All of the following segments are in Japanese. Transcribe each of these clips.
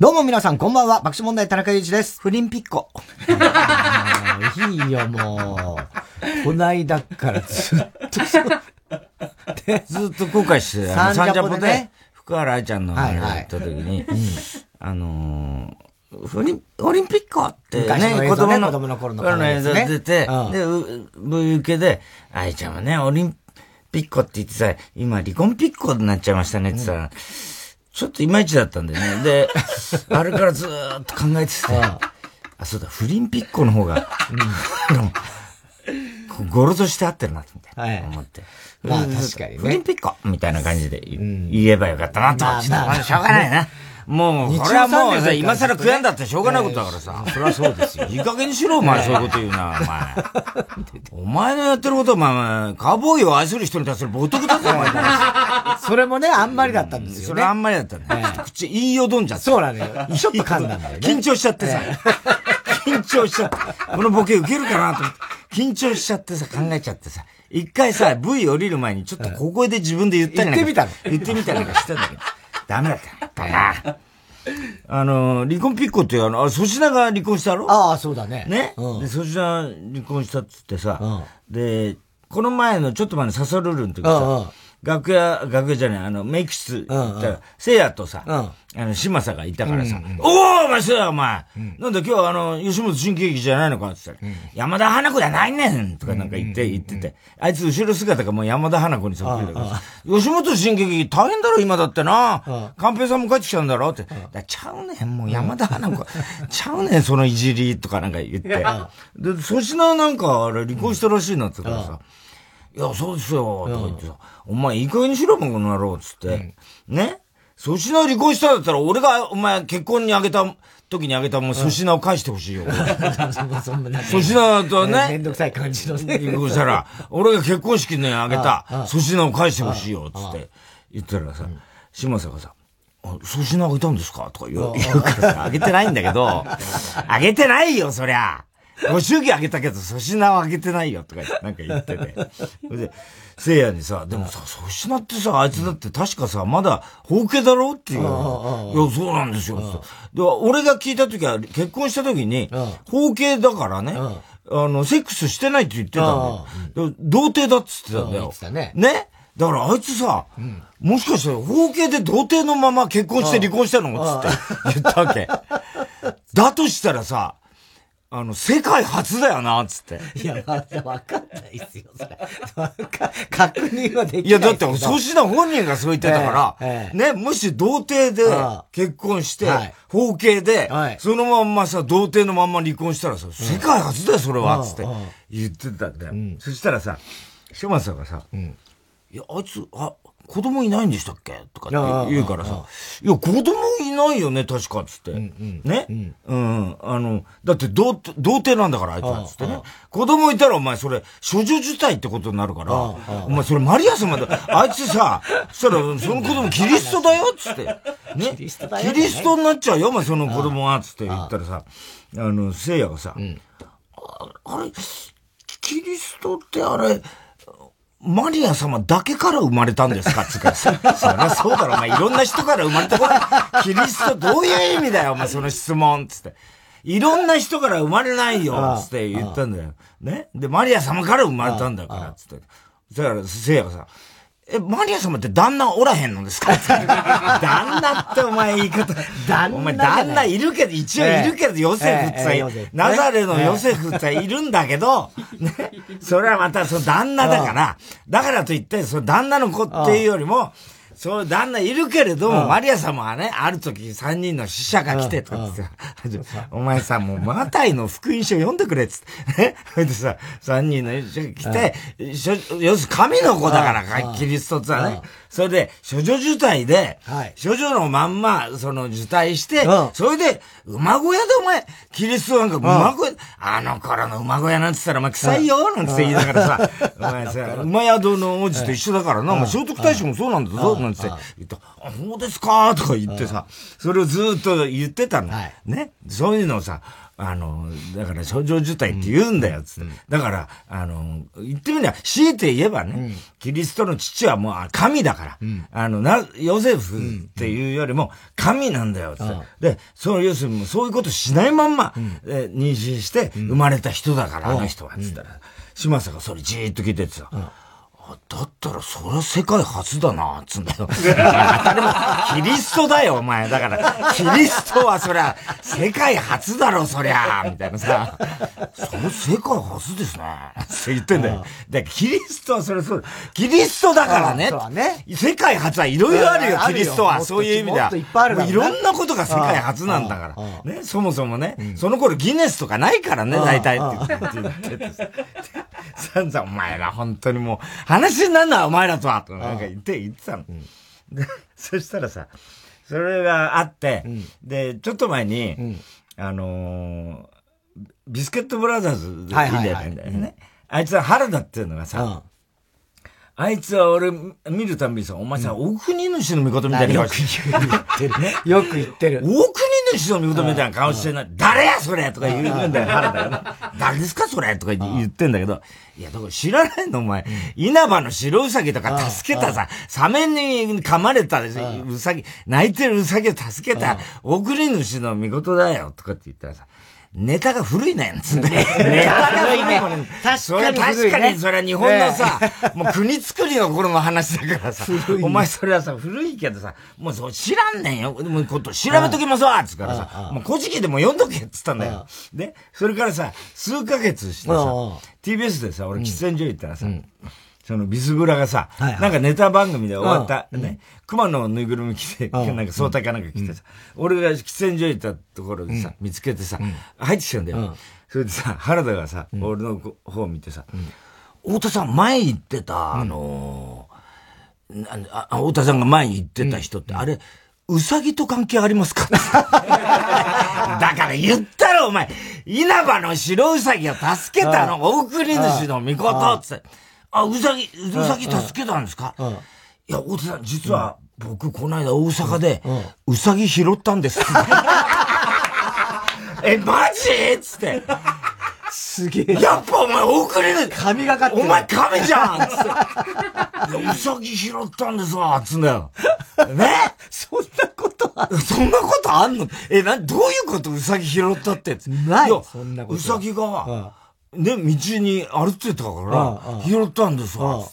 どうも皆さん、こんばんは。爆笑問題、田中裕一です。フリンピッコ。いいよ、もう。こないだからずっとそう。ずっと後悔して、サンジャポで、ね、福原愛ちゃんのあれやった時に、あのー、フリン、オリンピックってね、子供の子供の頃の映像出て、で、V 受けで、愛ちゃんはね、オリンピックって言ってさ、今離婚ピッコになっちゃいましたねってさ、ちょっといまいちだったんだよね。で、あれからずーっと考えてて、あ、そうだ、フリンピッコの方が、うん、ゴロとして合ってるな、みたいな、思って。まあ確かにね。フリンピッコみたいな感じで言えばよかったなと。まあ、しょうがないな。もう、これはもうさ、今更悔やんだってしょうがないことだからさ。それはそうですよ。いい加減にしろ、お前、そういうこと言うな、お前。お前のやってることは、まあ、カーボーイを愛する人に対する冒涜だぞ、お前。それもね、あんまりだったんですよね。それあんまりだったんだよ。口、言いよどんじゃった。そうなのよ。ちょっと噛んだんだよね。緊張しちゃってさ。緊張しちゃって。このボケ受けるかなと思って。緊張しちゃってさ、考えちゃってさ。一回さ、V 降りる前にちょっと小声で自分で言ったり言ってみたの言ってみたりなんかしたんだけど。ダメだったな。あの、離婚ピッコってあの、粗品が離婚したろ？ああ、そうだね。ね、うん、で、粗品離婚したっつってさ、うん、で、この前のちょっと前のサソルルの時さ、うんうん楽屋、楽屋じゃない、あの、メイク室行ったら、せいやとさ、あの、島佐がいたからさ、おおお前せいやお前、なんだ今日あの、吉本新喜劇じゃないのかって言ったら、山田花子じゃないねんとかなんか言って、言ってて、あいつ後ろ姿がもう山田花子にそっくりだから、吉本新喜劇大変だろ今だってな、寛平さんも帰ってきたんだろって、ちゃうねん、もう山田花子、ちゃうねん、そのいじりとかなんか言って、で、粗品なんかあれ離婚したらしいなって言ったからさ、いや、そうですよ、とか言ってさ、お前いい加減にしろ、もこの野郎、つって。ね？粗品離婚したんだったら、俺が、お前結婚にあげた、時にあげたもう粗品を返してほしいよ。粗品とね。めんどくさい感じのね。離婚したら、俺が結婚式にあげた粗品を返してほしいよ、つって。言ったらさ、島佐がさ、粗品あげたんですか？とか言うからさ、あげてないんだけど、あげてないよ、そりゃ。ご祝儀あげたけど、粗品はあげてないよとかなんか言ってて。それで、せいやにさ、でもさ、粗品ってさ、あいつだって確かさ、まだ、包茎だろっていう。いや、そうなんですよ。で、俺が聞いた時は、結婚した時に、包茎だからね、あの、セックスしてないって言ってたんだよ。童貞だっつってたんだよ。ね。ね？だからあいつさ、もしかして、包茎で童貞のまま結婚して離婚したのつって言ったわけ。だとしたらさ、あの、世界初だよな、つって。いや、まだわかんないですよ、それ。確認はできない。いや、だって、粗品本人がそう言ってたから、ええね、もし童貞で結婚して、包茎で、はい、そのまんまさ、童貞のまんま離婚したらさ、世界初だよ、それは、つって言ってたんだよ。うん、そしたらさ、島さんがさ、うん、いや、あいつ、あ、子供いないんでしたっけ？とかって言うからさ、いや、子供いないよね、確か、つって。ね、うん、あの、だって童、童貞なんだから、あいつは、つってね。子供いたら、お前、それ、処女受体ってことになるから、お前、それ、マリア様だ。あいつさ、そしたら、その子供、キリストだよ、つって。ね？キリストだよ、キリストになっちゃうよ、お前、その子供は、つって言ったらさ、あの、聖夜がさ、あれ、キリストってあれ、マリア様だけから生まれたんですか？つか、そりゃそうだろ、お前いろんな人から生まれたから、キリストどういう意味だよ、お前その質問、つって。いろんな人から生まれないよ、つって言ったんだよ。ね？で、マリア様から生まれたんだから、つって。そしたら、せいやがさ、え、マリア様って旦那おらへんのですか？旦那ってお前言い方。旦那。お前旦那いるけど、一応いるけど、ヨセフってさ、ナザレのヨセフっているんだけど、ね。それはまたその旦那だから、だからといって、その旦那の子っていうよりも、そう、旦那いるけれども、マリア様はね、ある時三人の死者が来て、とかってさ、お前さ、もうマタイの福音書読んでくれ、つって。ね。それでさ、三人の死者が来て、要するに神の子だから、キリストってはね。それで、処女受胎で、はい、処女のまんま、その受胎して、それで、馬小屋でお前、キリストなんか馬小屋、あの頃の馬小屋なんて言ったら、お前臭いよ、なんて言いながらさ、お前さ、馬宿の王子と一緒だからな、お前聖徳太子もそうなんだぞ、なんて言った。あ、そうですかとか言ってさ、それをずっと言ってたの。ね。そういうのをさ、あの、だから症状受体って言うんだよ、つって。だから、あの、言ってみれば、強いて言えばね、キリストの父はもう神だから、あの、な、ヨセフっていうよりも神なんだよ、つって。で、その要するにそういうことしないまんま、え妊娠して生まれた人だから、あの人は、つったら、島佐がそれじーっと聞いててさ、だったら、それは世界初だな、つんだよ。当たり前、キリストだよ、お前。だから、キリストはそりゃ、世界初だろ、そりゃ、みたいなさ。それ世界初ですね。って言ってんだよ。で、キリストはそれそう、キリストだからね。そうね。世界初はいろいろあるよ、キリストは。そういう意味では。いっぱいあるいろんなことが世界初なんだから。ね、そもそもね、その頃ギネスとかないからね、大体って言ってて。散々、お前ら、本当にもう、話になんな、お前らとは。となんか言って、言ってたの。で、そしたらさ、それがあって、で、ちょっと前に、あのビスケットブラザーズでいいんだよね。あいつは原田っていうのがさ、あいつは俺見るたびにさ、お前さ、お国主の御事みたいな顔してる。よく言ってるね。よく言ってる。お国主の御事みたいな顔してない。誰やそれとか言うんだよ、原田が。誰ですかそれとか言ってんだけど、いや、だから知らないのお前。稲葉の白ウサギとか助けたさ、サメに噛まれたウサギ、泣いてるウサギを助けた、送り主の見事だよ、とかって言ったらさ、ネタが古いねん、つって。ネタが古いね。確かに確かに、それは日本のさ、もう国作りの頃の話だからさ、お前それはさ、古いけどさ、もうそう知らんねんよ。でもこと調べときますわつからさ、もう古事記でも読んどけっつったんだよ。で、それからさ、数ヶ月してさ、TBS でさ、俺喫煙所行ったらさ、そのビスブラがさ、はいはい、なんかネタ番組で終わった、うん、ね、熊のぬいぐるみ着て、うん、なんか相対かなんか着てさ、うん、俺が喫煙所行ったところでさ、見つけてさ、入ってきたんだよ。それでさ、原田がさ、俺の方を見てさ、太田さん前行ってた、あのー、あ太田さんが前に行ってた人って、あれ、うさぎと関係ありますか？だから言ったろ、お前。稲葉の白うさぎを助けたの、大送り主の御事って。あ、うさぎ、うさぎ助けたんですか、いや、大手さん、実は、僕、この間大阪で、うさぎ拾ったんです。え、マジ？つって。すげえ。やっぱお前遅れる。神がかってお前神じゃんつって。いや、うさぎ拾ったんですわつんだよ。ね？そんなことある？そんなことあんの？え、な、どういうこと？うさぎ拾ったって。ない。そんなこと。うさぎが、ね、道に歩ってたから、拾ったんですわ。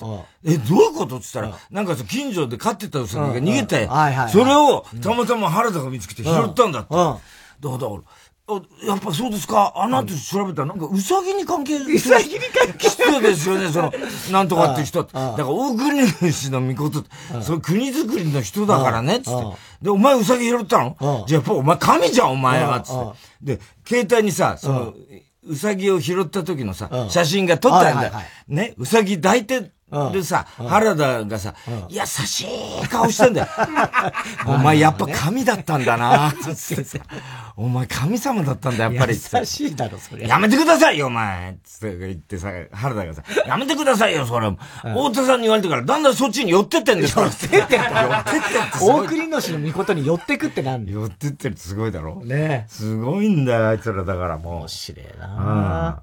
え、どういうことって言ったら、なんか近所で飼ってたウサギが逃げて、それをたまたま原田が見つけて拾ったんだって。だから、やっぱそうですか？あの後調べたら、なんか、うさぎに関係うさぎに関係してですよね、その、なんとかって人。だから、大国主の御事、その国づくりの人だからね、つって。で、お前うさぎ拾ったの？じゃあやっぱお前神じゃん、お前は、つって。で、携帯にさ、その、うさぎを拾った時のさ、写真が撮ったんだよ。ね、うさぎ抱いてでさ、原田がさ、優しい顔してんだよ。お前やっぱ神だったんだな お前神様だったんだ、やっぱり。優しいだろ、それ。やめてくださいよ、お前つって言ってさ、原田がさ、やめてくださいよ、それ。大田さんに言われてから、だんだんそっちに寄ってってんですから。寄ってって寄ってって大国のの御事に寄ってくってなんだ寄ってってるってすごいだろ。ねすごいんだよ、あいつらだからもう。面白いな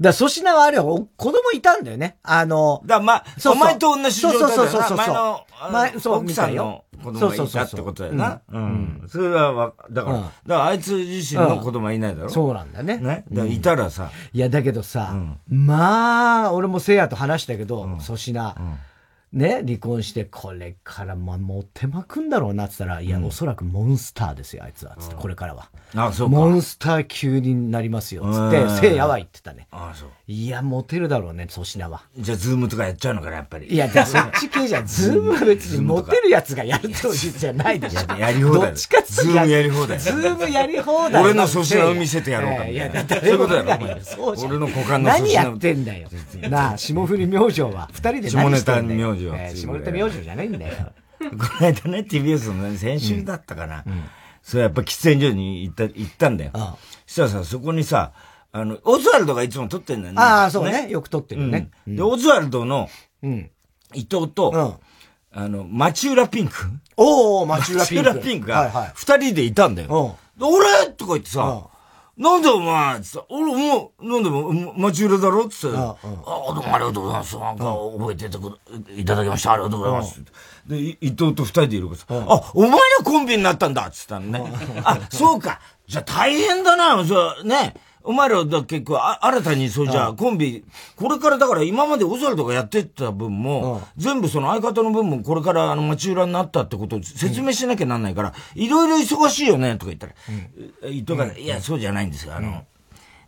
だ粗品はあれは子供いたんだよね。あの、だまあ、お前と同じ状態だよな。そうそうそうそう。前の、前、そう、奥さんの子供がいたってことだよな。うん。それは、だから、だからあいつ自身の子供はいないだろ。そうなんだね。ね。だいたらさ。いや、だけどさ、まあ、俺もせいやと話したけど、粗品。ね、離婚して、これからまあ、モテまくんだろうなって言ったら、いや、おそらくモンスターですよ、あいつは。つって、これからは。あそうモンスター級になりますよ、つって、せいやは言ってたね。あそう。いや、モテるだろうね、粗品は。じゃあ、ズームとかやっちゃうのかな、やっぱり。いや、じゃそっち系じゃん。ズームは別にモテるやつがやるとじゃないでしょ。やり放題。どっちかズームやり放題。ズームやり放題。俺の粗品を見せてやろうか。いや、だってそういうことだよ、俺の股間の粗品。何やってんだよ。なあ、霜降り明星は、二人で。下ネタ明星は。下ネタ明星じゃないんだよ。この間ね、TBS の先週だったかな。それやっぱ喫煙所に行った、行ったんだよ。そしたらさ、そこにさ、あの、オズワルドがいつも撮ってんだよね。ああ、そうね。よく撮ってるね。で、オズワルドの、伊藤と、あの、町浦ピンク。おお町浦ピンク。町浦ピンクが、二人でいたんだよ。俺とか言ってさ、なんだお前つって俺もう、なんでも、町浦だろつって。ああ、どうもありがとうございます。なんか覚えてていただきました。ありがとうございます。で、伊藤と二人でいるからさ、あ、お前らコンビになったんだっつったのね。あ、そうか。じゃあ大変だな、そうね。お前らだ結構あ、新たにそうじゃ、コンビ、これからだから今までオズワルドがやってた分も、全部その相方の分もこれからあの町浦になったってことを説明しなきゃなんないから、いろいろ忙しいよね、とか言ったら、伊藤が、い。や、そうじゃないんですよ。あの、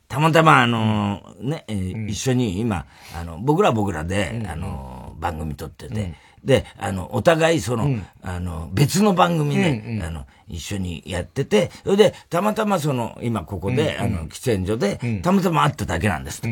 たまたまあの、ね、一緒に今、あの、僕ら僕らで、あの、番組撮ってて、で、あの、お互いその、あの、別の番組で、あの、一緒にやってて、それで、たまたまその、今ここで、あの、喫煙所で、たまたま会っただけなんです。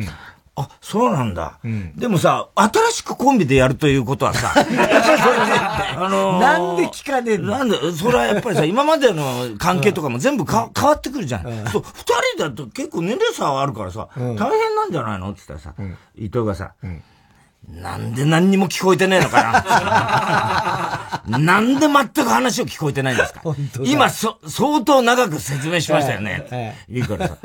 あ、そうなんだ、うん。でもさ、新しくコンビでやるということはさ、あのー、なんで聞かねえんだ？なんで、それはやっぱりさ、今までの関係とかも全部か、うん、変わってくるじゃん。うん、そう、二人だと結構年齢差はあるからさ、大変なんじゃないの？って言ったらさ、伊藤がさ、なんで何にも聞こえてねえのかななんで全く話を聞こえてないんですか今、そ、相当長く説明しましたよね。ええ、いいからさ。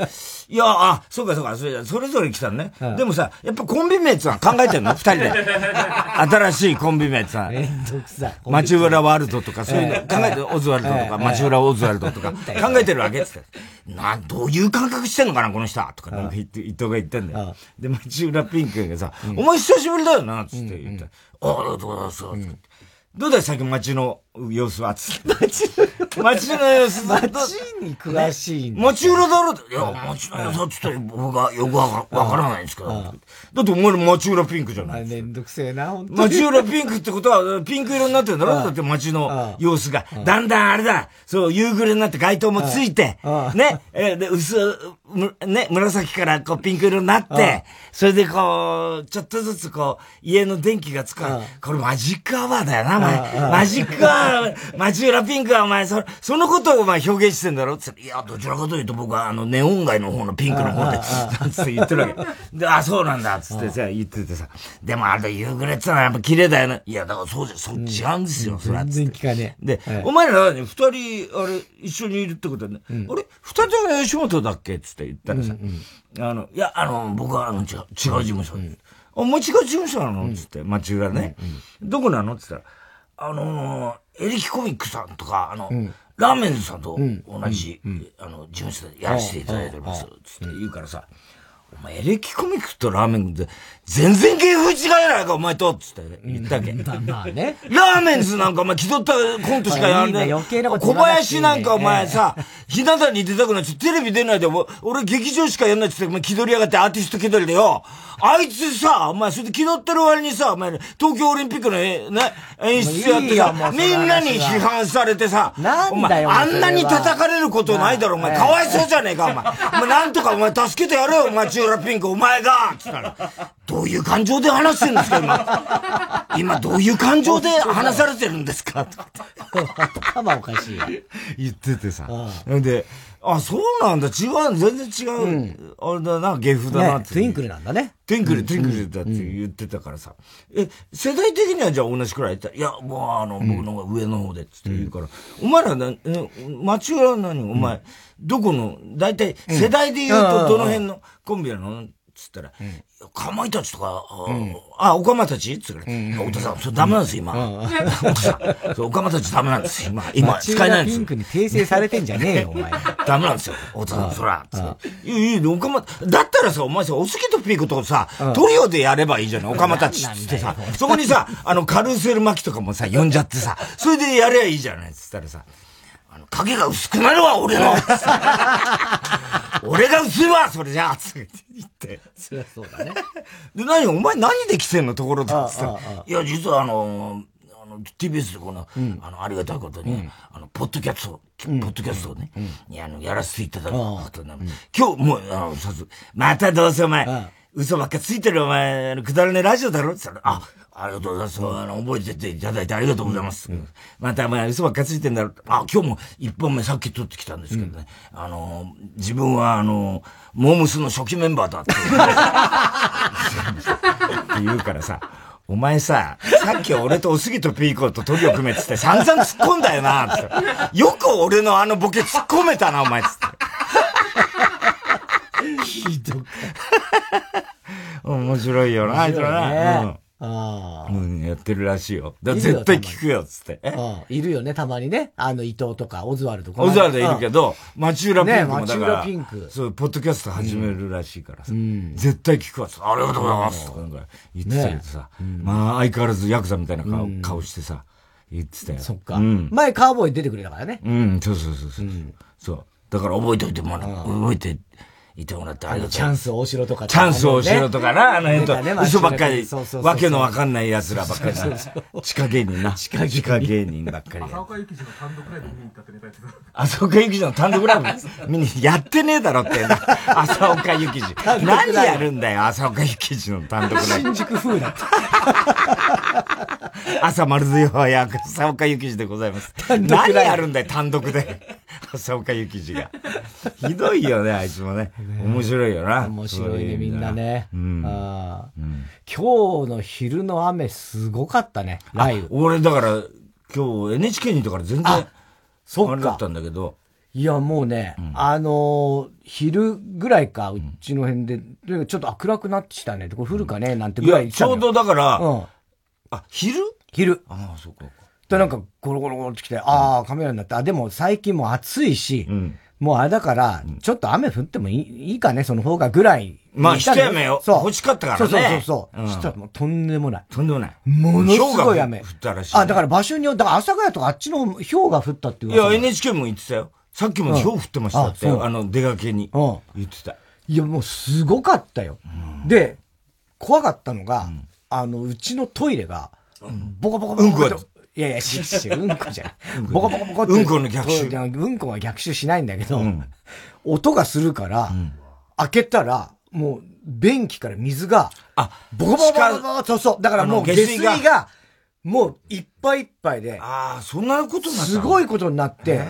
いや、あ、そうかそうか、それそれぞれ来たのね。でもさ、やっぱコンビ名ってのは考えてんの？二人で。新しいコンビ名ってさ。めんどくさい。町浦ワールドとか、そういうの考えて、オズワルドとか、町浦オズワルドとか、考えてるわけっつって。な、どういう感覚してんのかな、この人とか、なんか言って、伊藤が言ってんだよ。で、町浦ピンクがさ、お前久しぶりだよな、つって言った。あありがとうございます。どうだよ、最近街の様子はつって。街の様子街に詳しいんだ。街裏だろいや、街の様子はつって僕はよくわからないんですけど。だってお前の街裏ピンクじゃない。めんどくせえな、本当に。街裏ピンクってことは、ピンク色になってるんだろ？だって街の様子が。だんだんあれだ、そう、夕暮れになって街灯もついて、ね、え、で、薄、ね、紫からこうピンク色になって、それでこう、ちょっとずつこう、家の電気がつく。これマジックアワーだよな、お前。マジックアワー、町浦ピンクはお前、そ、そのことをお前表現してんだろ？つって、いや、どちらかというと僕はあの、ネオン街の方のピンクの方で、つって言ってるわけ。で、あ、そうなんだ、つってさ、言っててさ。でもあれ夕暮れってのはやっぱ綺麗だよね。いや、だからそうじゃ、そ、違うんですよ、それは。全然聞かねえ。で、お前らね、二人、あれ、一緒にいるってことはね、あれ、二人とも吉本だっけ？つって言ったらさ、あの、いや、あの、僕はあの、違う、違う事務所。あ、もう違う事務所なの？つって、町浦ね。どこなの？つったら、あのー、エレキコミックさんとか、あの、ラーメンズさんと同じ、あの、事務所でやらせていただいております。つって言うからさ、お前エレキコミックとラーメンズ全然芸風違いないか、お前とつって言ったけ。まあね。ラーメンズなんかお前気取ったコントしかやんない。余計なこと小林なんかお前さ、ひな壇に出たくなっちゃテレビ出ないで、俺劇場しかやんないっつって、お前気取りやがってアーティスト気取りでよ。あいつさ、お前それで気取ってる割にさ、お前東京オリンピックのね、演出やってさ、みんなに批判されてさ、お前、あんなに叩かれることないだろ、お前。かわいそうじゃねえか、お前。お前なんとかお前助けてやれよ、お前、チューラピンク、お前がつったら。どういう感情で話してるんですか、今？今、どういう感情で話されてるんですか？頭おかしい。言っててさ。で、あ、そうなんだ、違う、全然違う。うん、あれだな、芸風だなって、トゥインクルなんだね。トゥインクル、トゥインクルだって言ってたからさ。え、世代的にはじゃあ同じくらい？言ったいや、もうあの、僕の上の方でって言うから、お前らな、町浦何お前、どこの、大体世代で言うとどの辺のコンビなの？つったら、かまいたちとか、あ、おかまたち？つったら、お父さん、それダメなんですよ、今。お父さん、おかまたちダメなんですよ、今。今、使えないんですよ。ピンクに訂正されてんじゃねえよ、お前。ダメなんですよ、お父さん、そら。いい、いい、おかま、だったらさ、お前さ、おすぎとピークとさ、トリオでやればいいじゃない、おかまたちってさ。そこにさ、あの、カルーセル巻きとかもさ、呼んじゃってさ、それでやればいいじゃない、つったらさ。影が薄くなるわ、俺の。俺が薄いわ、それじゃあつって言って。そりゃそうだね。で、何、お前何で来てんのところだって。さ。いや、実はあの、あの、TBS でこの、うん、あの、ありがたいことに、うん、あの、ポッドキャスト、ポッドキャストをね、うん、あの、やらせていただくことな、今日、もう、あの、さす、またどうせお前、嘘ばっかついてるお前、くだらねえラジオだろ？って言ったら、あ、ありがとうございます。あの、覚えてていただいてありがとうございます。うん、また、まあ、嘘ばっかついてんだろう。あ、今日も一本目さっき撮ってきたんですけどね。うん、あの、自分は、あの、モームスの初期メンバーだって。って言うからさ、お前さ、さっき俺とおすぎとピーコとトリオ組めっつって散々突っ込んだよな、つって。よく俺のあのボケ突っ込めたな、お前、つって。ひどか面白いよな、あいつらな。うんああ。うん、やってるらしいよ。だ絶対聞くよ、つって。いるよね、たまにね。あの、伊藤とか、オズワルドオズワルドいるけど、町浦ピンクもだから、ピンク。そう、ポッドキャスト始めるらしいからさ。絶対聞くわ、ありがとうございますとかなんか言ってたけどさ。まあ、相変わらずヤクザみたいな顔してさ、言ってたよ。そっか。前カーボーイ出てくれたからね。うん、そうそうそうそう。そう。だから覚えておいてもら覚えて、いてもらってありがとう。チャンス大城とか、チャンス大城とかな、あの辺と、嘘ばっかり、わけのわかんない奴らばっかり地下芸人な。地下芸人ばっかり。浅岡幸二の単独ライブ見に行ったってネタやってた。浅岡幸二の単独ライブ？見に、やってねえだろってな。浅岡幸二。何やるんだよ、浅岡幸二の単独ライブ。新宿風だった。朝丸ずよや、浅岡幸二でございます。何やるんだよ、単独で。浅岡幸二が。ひどいよね、あいつもね。面白いよな。面白いね、みんなね。うん、あうん、今日の昼の雨すごかったね、雷雨。俺、だから、今日 NHK にいたから全然、そっか。だったんだけど。いや、もうね、うん、あのー、昼ぐらいか、うちの辺で、うん、ちょっと暗くなってきたね。これ降るかねなんてぐらいちょうどだから、うん、あ、昼？昼。ああ、そうか。で、なんか、ゴロゴロゴロってきて、ああ、カメラになった。あ、でも最近も暑いし、うん、もうあれだから、ちょっと雨降ってもいいいいかね、その方がぐらい。まあ、一雨よ。そう。欲しかったからね。そうそうそう。うん、したらもうとんでもない。とんでもない。ものすごい雨。降ったらしい、あ、だから場所によって、だから朝ヶ谷とかあっちの氷が降ったっていういや、NHK も言ってたよ。さっきも氷降ってましたって、あの、出かけに。言ってた。いや、もうすごかったよ。で、怖かったのが、あの、うちのトイレが、ボコボコボコボコ。いやいや、し、し、うんこじゃん。ボコボコボコって。うんこの逆襲。うんこは逆襲しないんだけど、音がするから、開けたら、もう、便器から水が、あ、ボコボコボコボコそうそう。だからもう下水が、もういっぱいいっぱいで。ああ、そんなことになったすごいことになって、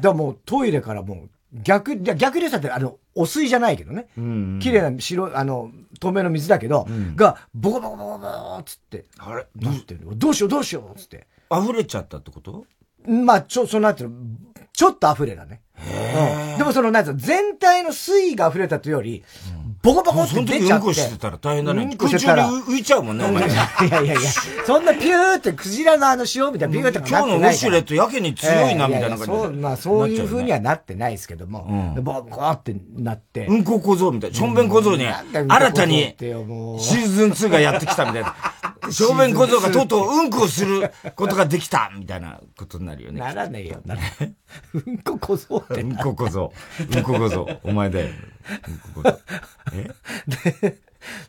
だもうトイレからもう逆、逆でさって、あの、お水じゃないけどね。綺、うん麗な白、あの、透明の水だけど、うん、が、ボコボコボコボコつって、あれ？どう？してどうしようどうしようつって。溢れちゃったってこと？まあ、ちょ、その後、ちょっと溢れだね。うん、でもその、なんつう全体の水位が溢れたというより、ボコボコって出ちゃって。うんこしてたら大変だね。うんこしてたら。浮いちゃうもんね、お前。いやいやいや、そんなピューってクジラのあの塩みたいなピューって今日のウォシュレットやけに強いな、みたいな感じそう、まあそういう風にはなってないですけども。うん、ボコってなって。うんこ小僧みたいな。しょんべん小僧に、新たに、シーズン2がやってきたみたいな。小便小僧がとうとううんこすることができたみたいなことになるよね。ならねえよ。ならうんこ小僧って。うんこ小僧。うんこ小僧。お前だよ。うんこ小僧。え？で、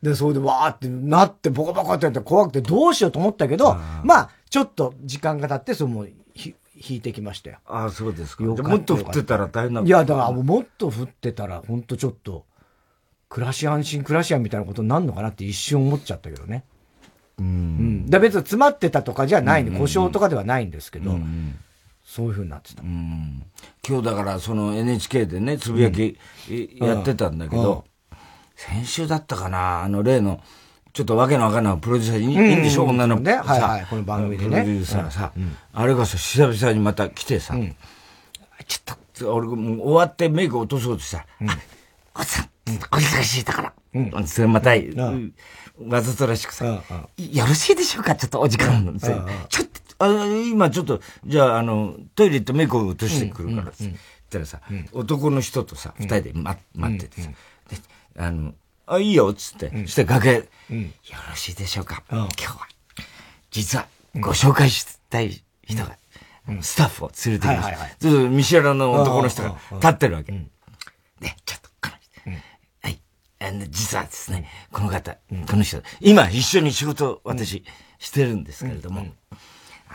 で、それでわーってなって、ボコボコってやって怖くてどうしようと思ったけど、まあ、ちょっと時間が経って、その、ひ、引いてきましたよ。ああ、そうですか。もっと降ってたら大変ないや、だからもっと降ってたら、ほんとちょっと、暮らし安心暮らしやみたいなことになるのかなって一瞬思っちゃったけどね。うん。うん。だ別に詰まってたとかじゃないんで、故障とかではないんですけど、うん、そういうふうになってた。うん。今日だからその NHK でね、つぶやき、やってたんだけど、先週だったかな、あの例の、ちょっとわけのわかんないプロデューサーに、いいんでしょ、女のね。はいはい、この番組でね。プロデューサーさ、あれがさ、久々にまた来てさ、ちょっと、俺もう終わってメイク落とそうとしたら、あ、おっさん、お忙しいだから、うん、それまた、わざとらしくさ、よろしいでしょうかちょっとお時間。ちょっと、あ今ちょっと、じゃあ、あの、トイレ行ってメイクを落としてくるから、言ったらさ、男の人とさ、二人で待っててさ、あの、あ、いいよ、つって。そして楽屋、よろしいでしょうか。今日は、実は、ご紹介したい人が、スタッフを連れてきました。ずっと見知らぬ男の人が立ってるわけ。で、ちょっと、はい。あの、実はですね、この方、この人、今一緒に仕事私してるんですけれども、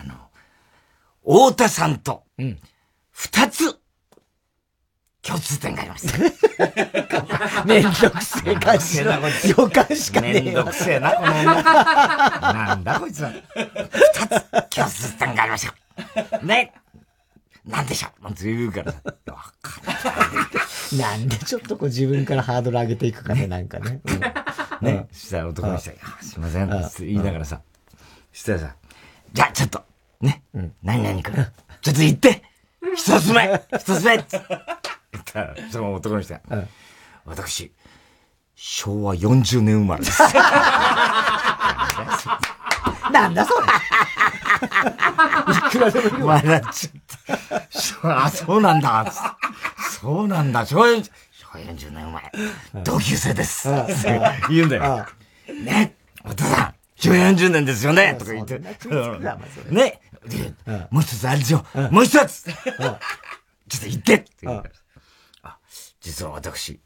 あの、太田さんと、二つ、共通点があります。めんどくせえ感じの予感しかねえめんどくせえな、この女。なんだこいつは。二つ共通点がありました。ね。なんでしょうなんて言うから。わかんない。なんでちょっとこう自分からハードル上げていくかね、なんかね。うん、ね。したら男の人が、すいません、言いながらさ。したらさ、じゃあちょっと、ね。うん、何々くん。ちょっと言って一つ目一つ目言ったら、その男の人が、うん、私、昭和40年生まれです。なんだそれ。いくらでもいる笑っちゃった。あ、そうなんだ。そうなんだ。昭和40年生まれ。同級生です。言うんだよ。ね、お父さん、昭和40年ですよねとか言って。ね、もう一つあるでしょ。もう一つちょっと言ってって言うあ、実は私、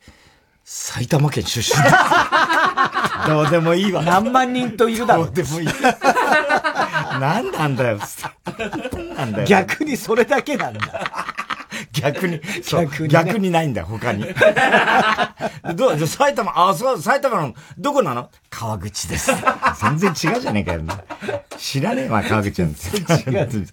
埼玉県出身です。どうでもいいわ。何万人といるだろう。どうでもいい。何なんだよ。なんだよ。逆にそれだけなんだ。逆に、逆に、ね、逆にないんだよ、他に。どう、埼玉、あ、そう、埼玉の、どこなの？川口です。全然違うじゃねえかよ、知らねえわ、川口なんです。違う。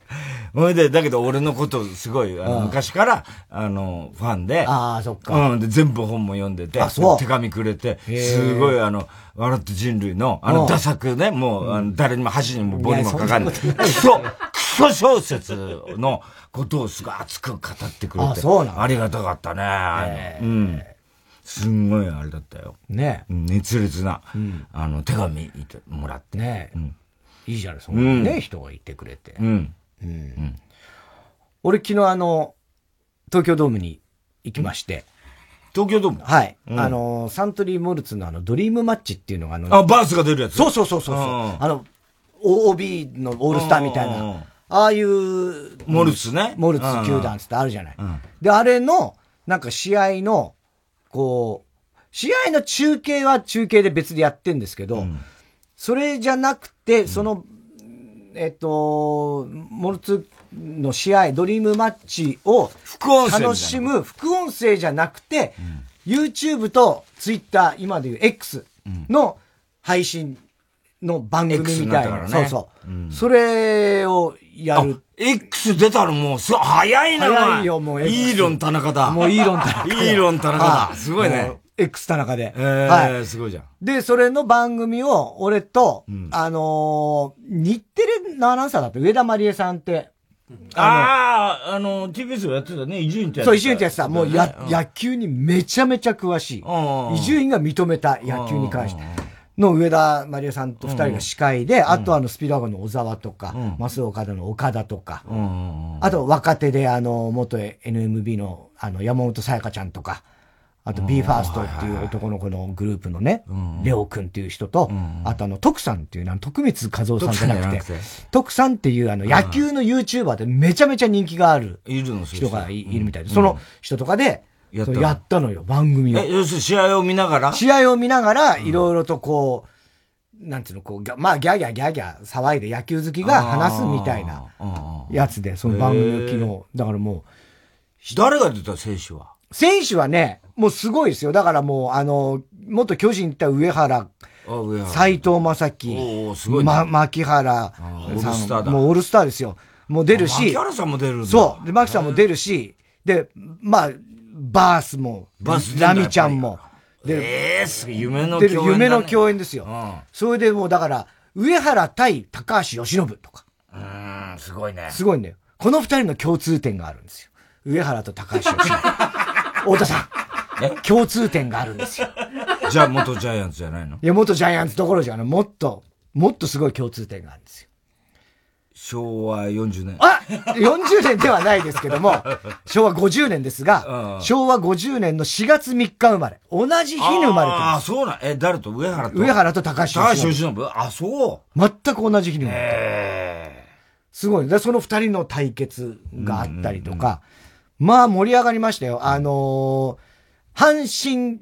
ほいで、だけど俺のことすごい、あの、昔から、あの、ファンで。ああ、そっか。うん、で、全部本も読んでて、手紙くれて、すごい、あの、笑って人類の、あの、ダ作ね、もう、あの誰にも箸にも棒にもかかんない。クソ、クソ小説のことをすごい熱く語ってくれて。あ、そうなんありがたかったね。うん。すんごいあれだったよ。ね熱烈な、あの、手紙もらって。ねいいじゃない、そんなね、人がいてくれて。うん。うん。俺昨日あの、東京ドームに行きまして。東京ドーム？はい。あの、サントリーモルツのあの、ドリームマッチっていうのがあの、あ、バースが出るやつ？そうそうそうそう。あの、OB のオールスターみたいな。ああいう、モルツね。モルツ球団ってあるじゃない。で、あれの、なんか試合の、こう、試合の中継は中継で別でやってんですけど、それじゃなくて、そのえっと、モルツの試合、ドリームマッチを楽しむ副音声じゃなくて、うん、YouTube と Twitter、今でいう X の配信の番組みたいな。ね、そうそう、うん、それをやる。X 出たらもうす、早いな、早いよ、もう。イーロン田中だ。もうイーロン田中。イーロン田中だ。すごいね。X 田中で。えー、はい。すごいじゃん。で、それの番組を、俺と、うん、あのー、日テレのアナウンサーだった上田まりえさんって、ああ、あの、TBS やってたね、伊集院ってやつ。そう、伊集院ってやつさ、もうや、野球にめちゃめちゃ詳しい。伊集院が認めた野球に関して。の上田まりえさんと二人が司会で、あとあのスピードワゴンの小沢とか、マスオカダの岡田とか、あと若手であの、元 NMB のあの山本さやかちゃんとか、あと BE:FIRST っていう男の子のグループのね、レオ君っていう人と、あとあの、徳さんっていう、あの、徳光和夫さんじゃなくて、徳さんっていうあの、野球の YouTuber でめちゃめちゃ人気がある人がいるみたいで、その人とかで、やったの。よ、番組を。え、要するに試合を見ながら？試合を見ながら、いろいろとこう、なんていうの、こう、まあ、ギャギャギャギャ騒いで野球好きが話すみたいなやつで、その番組を昨日。だからもう。誰が出た選手は？選手はね、もうすごいですよ。だからもう、あの、元巨人行った上原、斎藤正樹、ま、牧原さん、もうオールスターですよ。もう出るし。牧原さんも出るそう。で、牧さんも出るし、で、まあ、バースも、バースラミちゃんも。で、ええー、す夢の共演、ね、夢の共演ですよ。うん、それでもうだから、上原対高橋由伸とか。うん、すごいね。すごいんだよ。この二人の共通点があるんですよ。上原と高橋由伸。太田さん。共通点があるんですよ。じゃあ元ジャイアンツじゃないの？いや、元ジャイアンツどころじゃない。もっと、もっとすごい共通点があるんですよ。昭和40年。あ !40 年ではないですけども、昭和50年ですが、昭和50年の4月3日生まれ。同じ日に生まれてる。ああ、そうなん。え、誰と？上原と？上原と高橋高橋由伸あ、そう。全く同じ日に生まれてる。すごい。で、その二人の対決があったりとか、まあ盛り上がりましたよ。あのー阪神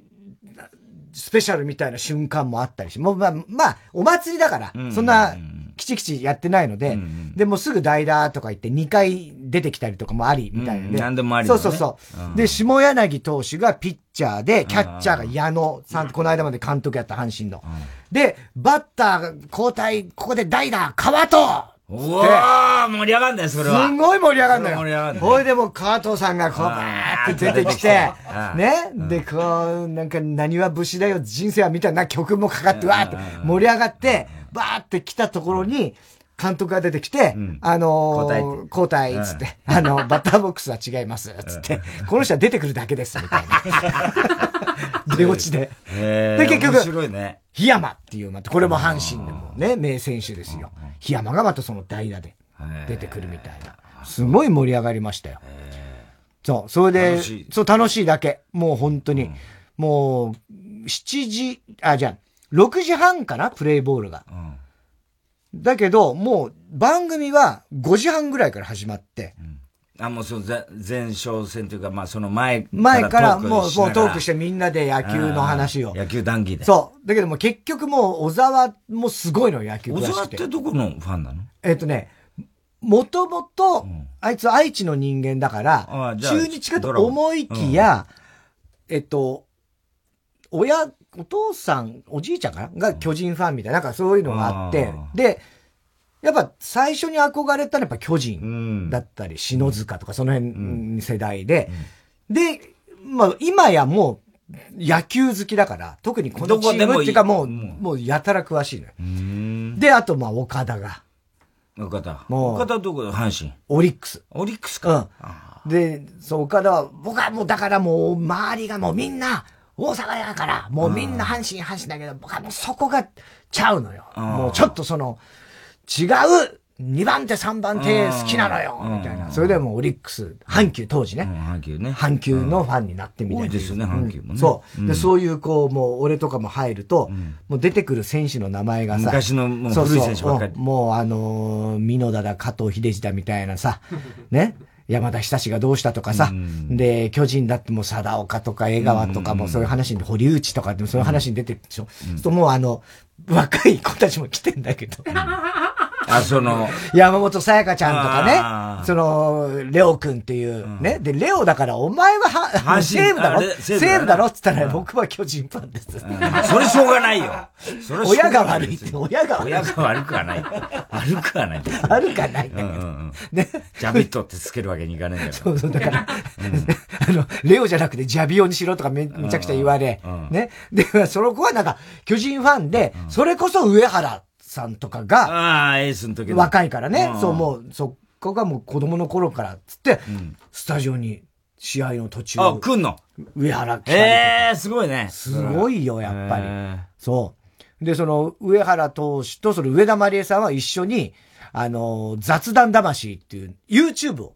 スペシャルみたいな瞬間もあったりし、もうまあ、まあ、お祭りだから、そんな、きちきちやってないので、で、もすぐ代打とか言って2回出てきたりとかもあり、みたいなで。何でもあり、そうそうそう。で、下柳投手がピッチャーで、キャッチャーが矢野さん、この間まで監督やった阪神の。で、バッター交代、ここで代打、川戸うわ盛り上がんだよ、それは。すごい盛り上がんだよ。盛り上がんだよ。ほいでも、川藤さんがこう、バーって出てきて、ね？で、こう、なんか、何は武士だよ、人生はみたいな曲もかかって、わーって盛り上がって、バーって来たところに、監督が出てきて、あのー、交代、つって、あの、バッターボックスは違います、つって、この人は出てくるだけです、みたいな。出落ちで。で、結局、面白いね。檜山っていう、また、これも阪神でもね、名選手ですよ。檜山がまたその代打で出てくるみたいな。すごい盛り上がりましたよ。そう、それで、そう、楽しいだけ。もう本当に、もう、7時、あ、じゃあ、6時半かな？プレイボールが。だけど、もう番組は5時半ぐらいから始まって。うん、あ、もうその前哨戦というか、まあその前から前からもうもうトークしてみんなで野球の話を。野球談義で。そう。だけども結局もう小沢もすごいの、野球小沢ってどこのファンなの？えっとね、もともと、あいつ愛知の人間だから、中日かと思いきや、うん、えっと、親、お父さん、おじいちゃんかな？が巨人ファンみたいな、なんかそういうのがあって、で、やっぱ最初に憧れたのはやっぱ巨人だったり、篠塚とかその辺世代で、で、まあ今やもう野球好きだから、特にこのチームっていうかもう、もうやたら詳しいのよ。で、あとまあ岡田が。岡田。もう。岡田どこ阪神オリックス。オリックスか。うん。で、そう、岡田は、僕はもうだからもう周りがもうみんな、大阪やから、もうみんな阪神阪神だけど、僕はもうそこがちゃうのよ。もうちょっとその、違う2番手3番手好きなのよみたいな。それでもオリックス、阪急当時ね。阪急ね。阪急のファンになってみたいな。多いですよね、阪急もね。そう。で、そういうこう、もう俺とかも入ると、もう出てくる選手の名前がさ。昔のもう古い選手ばっかり。もうあの、美濃田だ、加藤秀治だみたいなさ、ね。山田久志がどうしたとかさ、で、巨人だってもう貞岡とか江川とかもそういう話に、堀内とかでもそういう話に出てるでしょ。うん、ともうあの、若い子たちも来てんだけど。あ、その、山本さやかちゃんとかね、その、レオ君っていう、ね。で、レオだから、お前はは、西武だろ？西武だろ？って言ったら、僕は巨人ファンです。それしょうがないよ。それ親が悪いって、親が悪い。親が悪くはない。悪くはない。悪くはない。ね。ジャビットってつけるわけにいかないんだよ。そうそう、だから、あの、レオじゃなくてジャビオにしろとかめめちゃくちゃ言われ、ね。で、その子はなんか、巨人ファンで、それこそ上原さんとかが、ああ、エースの時若いからね、そうもう、そこがもう子供の頃からつって、スタジオに試合の途中。あ、来んの？上原来たええー、すごいね。すごいよ、やっぱり。そう。で、その、上原投手と、その上田まりえさんは一緒に、あの、雑談魂っていう YouTube を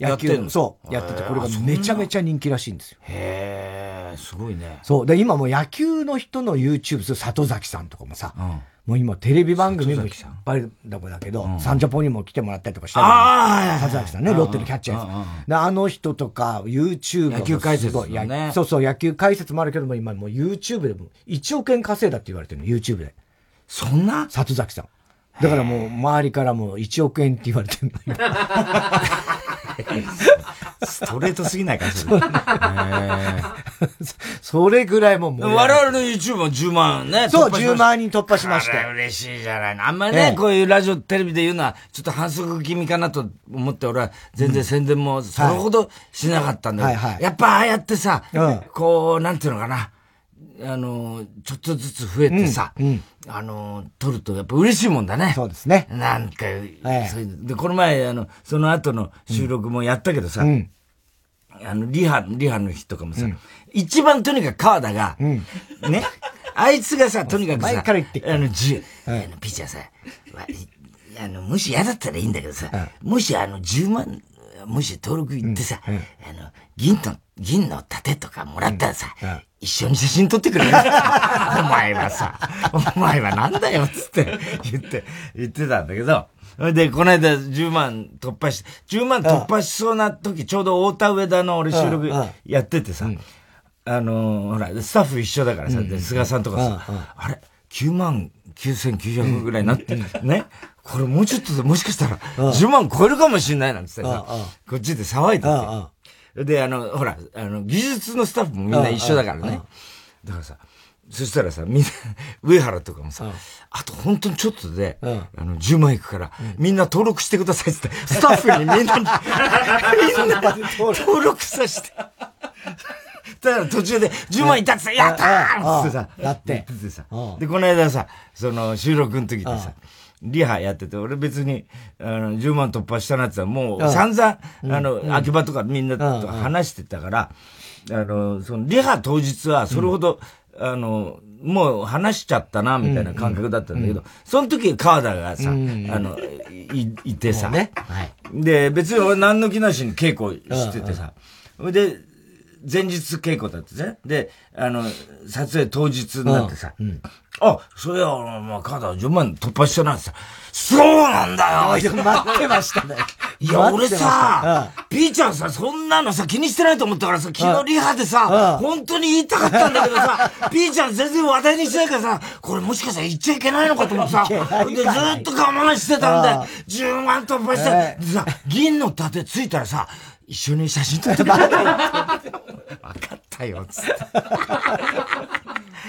野球の、そう、やってて、これがめちゃめちゃ人気らしいんですよ。へえ、すごいね。そう。で、今もう野球の人の YouTube、里崎さんとかもさ、うん。もう今テレビ番組もいっぱいだけど、うん、サンジャポにも来てもらったりとかしたああ里崎さんね、ロッテのキャッチャーであの人とか、YouTube 野球解説、ね、そうそう、野球解説もあるけども、今もう YouTube でも1億円稼いだって言われてるの、YouTube で。そんな？里崎さん。だからもう、周りからも1億円って言われてるの。ストレートすぎないか、それ。それぐらいもう我々の YouTube も10万ね。そう、10万人突破しました。嬉しいじゃないの。あんまりね、こういうラジオ、テレビで言うのは、ちょっと反則気味かなと思って、俺は全然宣伝もそれほどしなかったんだけど、やっぱああやってさ、こう、なんていうのかな。あの、ちょっとずつ増えてさ、うんうん、あの、撮るとやっぱ嬉しいもんだね。そうですね。なんか、そういうで、この前、あの、その後の収録もやったけどさ、うん、あの、リハ、リハの日とかもさ、一番とにかく川田が、ね、あいつがさ、とにかくさ、前から言ってあの、じ、あの、ピッチャーさ、あの、もし嫌だったらいいんだけどさ、もしあの、10万、もし登録行ってさ、あの、銀の、銀の盾とかもらったらさ、一緒に写真撮ってくれる？お前はさ、お前はなんだよっつって言って、言ってたんだけど、で、この間10万突破し、10万突破しそうな時、ちょうど太田上田の俺収録やっててさ、あのほら、スタッフ一緒だからさ、で、菅さんとかさ、あれ ?9 万9900ぐらいになって、ね？これもうちょっとでもしかしたら10万超えるかもしんないなんつってさ、こっちで騒いでて。で、あの、ほら、あの、技術のスタッフもみんな一緒だからね。だからさ、そしたらさ、みんな、上原とかもさ、あと本当にちょっとで、あの、10万いくから、みんな登録してくださいって、スタッフにみんなに、みんな登録させて。だから途中で10万いったってさ、やったーってさ、だって。さ。で、この間さ、その収録の時でさ、リハやってて、俺別に、あの、10万突破したなってもう散々、あの、秋葉とかみんなと話してたから、あの、その、リハ当日はそれほど、あの、もう話しちゃったな、みたいな感覚だったんだけど、その時川田がさ、あの、い、いてさ、で、別に俺何の気なしに稽古しててさ、で、前日稽古だってね。で、あの、撮影当日になってさ、うん、あ、それは、まあ、カード10万突破したなってさ、そうなんだよ待ってましたね。いや、俺さ、ピーちゃんさ、そんなのさ、気にしてないと思ったからさ、昨日リハでさ、本当に言いたかったんだけどさ、ピーちゃん全然話題にしてないからさ、これもしかしたら言っちゃいけないのかと思ってさ、で、ずっと我慢してたんだよ。10万突破して、でさ、銀の盾ついたらさ、一緒に写真撮ってもらって。分かったよ、つって。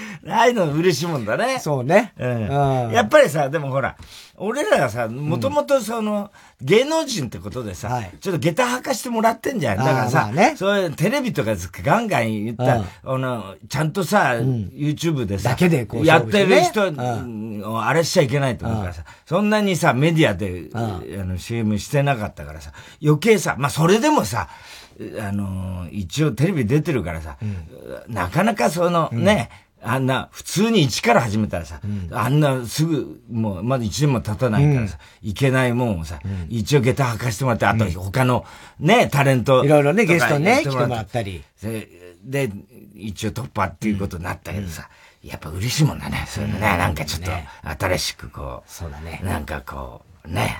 ああいうの嬉しいもんだね。そうね。うん。やっぱりさ、でもほら、俺らがさ、もともとその、芸能人ってことでさ、ちょっと下駄履かしてもらってんじゃん。だからさ、そういうテレビとかガンガン言ったら、あの、ちゃんとさ、YouTube でさ、だけでこう、やってる人、あれしちゃいけないと思うからさ、そんなにさ、メディアで、あの、CM してなかったからさ、余計さ、まあそれでもさ、あの、一応テレビ出てるからさ、なかなかその、ね、あんな、普通に一から始めたらさ、うん、あんなすぐ、もう、まだ一年も経たないからさ、うん、いけないもんをさ、うん、一応下駄履かしてもらって、あと他のね、タレント。いろいろね、ゲストね、来てもらったり。で、一応突破っていうことになったけどさ、やっぱ嬉しいもんだね、そういうのね、なんかちょっと、新しくこう、そうだね。なんかこう、ね。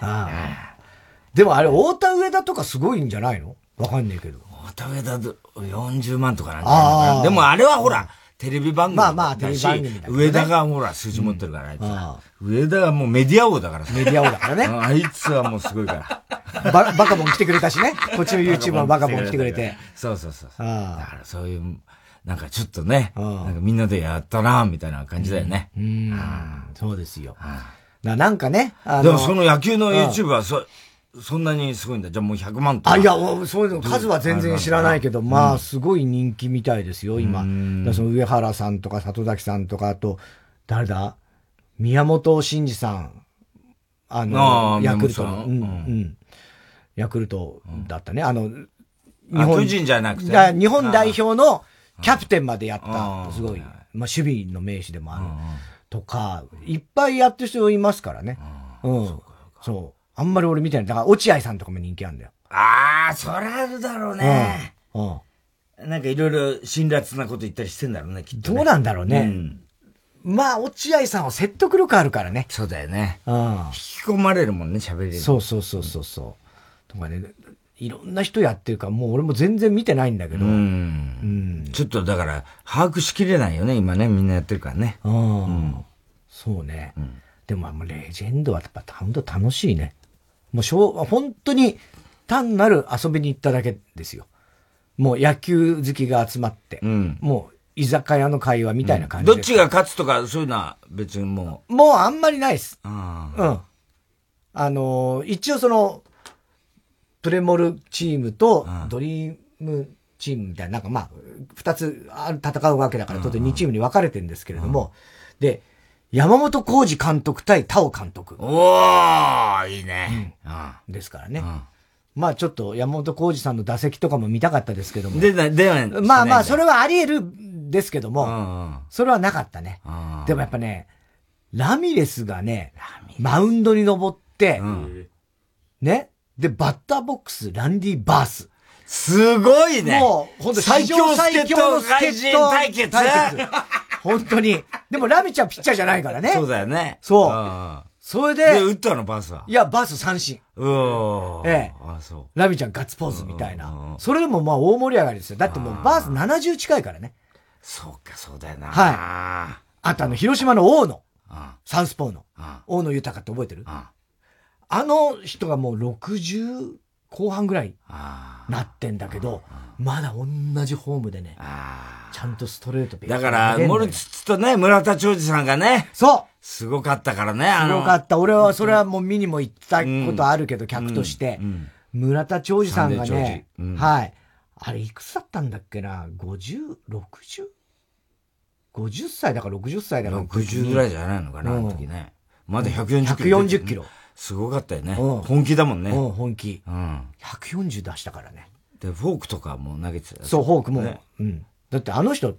でもあれ、太田上田とかすごいんじゃないの？わかんねえけど。太田上田40万とかなんだよ。でもあれはほら、テレビ番組まあまあ、テレビ番組だ、ね、上田がほら、数字持ってるから、あいつは。上田はもうメディア王だからメディア王だからね。あいつはもうすごいから。ババカボン来てくれたしね。こっちの YouTube もバカボン来てくれて。そうそうそう。だからそういう、なんかちょっとね、なんかみんなでやったな、みたいな感じだよね。うん。そうですよ。なんかね。でもその野球の YouTube は、そそんなにすごいんだ。じゃあもう100万とか。あ、いや、そういうの数は全然知らないけど、まあ、すごい人気みたいですよ、今。だその上原さんとか里崎さんとか、あと、誰だ？宮本慎二さん。あの、ヤクルトの。うん、うん。ヤクルトだったね。あの、日本人じゃなくて？日本代表のキャプテンまでやった。すごい。まあ、守備の名手でもある。とか、いっぱいやってる人いますからね。うん。そう。あんまり俺見てない。だから、落合さんとかも人気あるんだよ。ああ、そりゃあるだろうね。うん。うん、なんかいろいろ辛辣なこと言ったりしてんだろうね、きっと、ね、どうなんだろうね。うん、まあ、落合さんは説得力あるからね。そうだよね。うん。引き込まれるもんね、喋れる。そうそうそうそうそう。とかね、いろんな人やってるから、もう俺も全然見てないんだけど。うん。うん、ちょっとだから、把握しきれないよね、今ね、みんなやってるからね。うん。そうね。うん、でも、レジェンドはやっぱ、本当楽しいね。もうしょう、本当に単なる遊びに行っただけですよ。もう野球好きが集まって、うん、もう居酒屋の会話みたいな感じ、うん、どっちが勝つとかそういうのは別にもう。もうあんまりないです。うん。あのー、一応その、プレモルチームとドリームチームみたいな、なんかまあ、二つ戦うわけだから、とて2チームに分かれてるんですけれども、で、山本浩二監督対田尾監督。おー、いいね。うん。ですからね。まあちょっと山本浩二さんの打席とかも見たかったですけども。で、で、で、まあまあ、それはあり得るんですけども、それはなかったね。でもやっぱね、ラミレスがね、マウンドに登って、ね、で、バッターボックス、ランディ・バース。すごいね。もう、本当最強最強の助っ人対決。本当に。でもラミちゃんピッチャーじゃないからね。そうだよね。そう。それで。で、打ったのバースは？いや、バース三振。うおええ。あそう。ラミちゃんガッツポーズみたいな。それでもまあ大盛り上がりですよ。だってもうバース70近いからね。そうか、そうだよな。はい。あとあの、広島の大野。サウスポーの。大野豊って覚えてる？あの人がもう60後半ぐらいなってんだけど、まだ同じホームでね。ちゃんとストレートだから、モルツツとね、村田長治さんがね。そうすごかったからね、あの。すごかった。俺は、それはもう見にも行ったことあるけど、客として。村田長治さんがね、はい。あれいくつだったんだっけな ?50、60? 50歳だか60歳だか。60ぐらいじゃないのかな、あの時ね。まだ140キロ。140キロ。すごかったよね。本気だもんね。うん、本気。うん。140出したからね。で、フォークとかも投げてた。そう、フォークも。うん。だってあの人、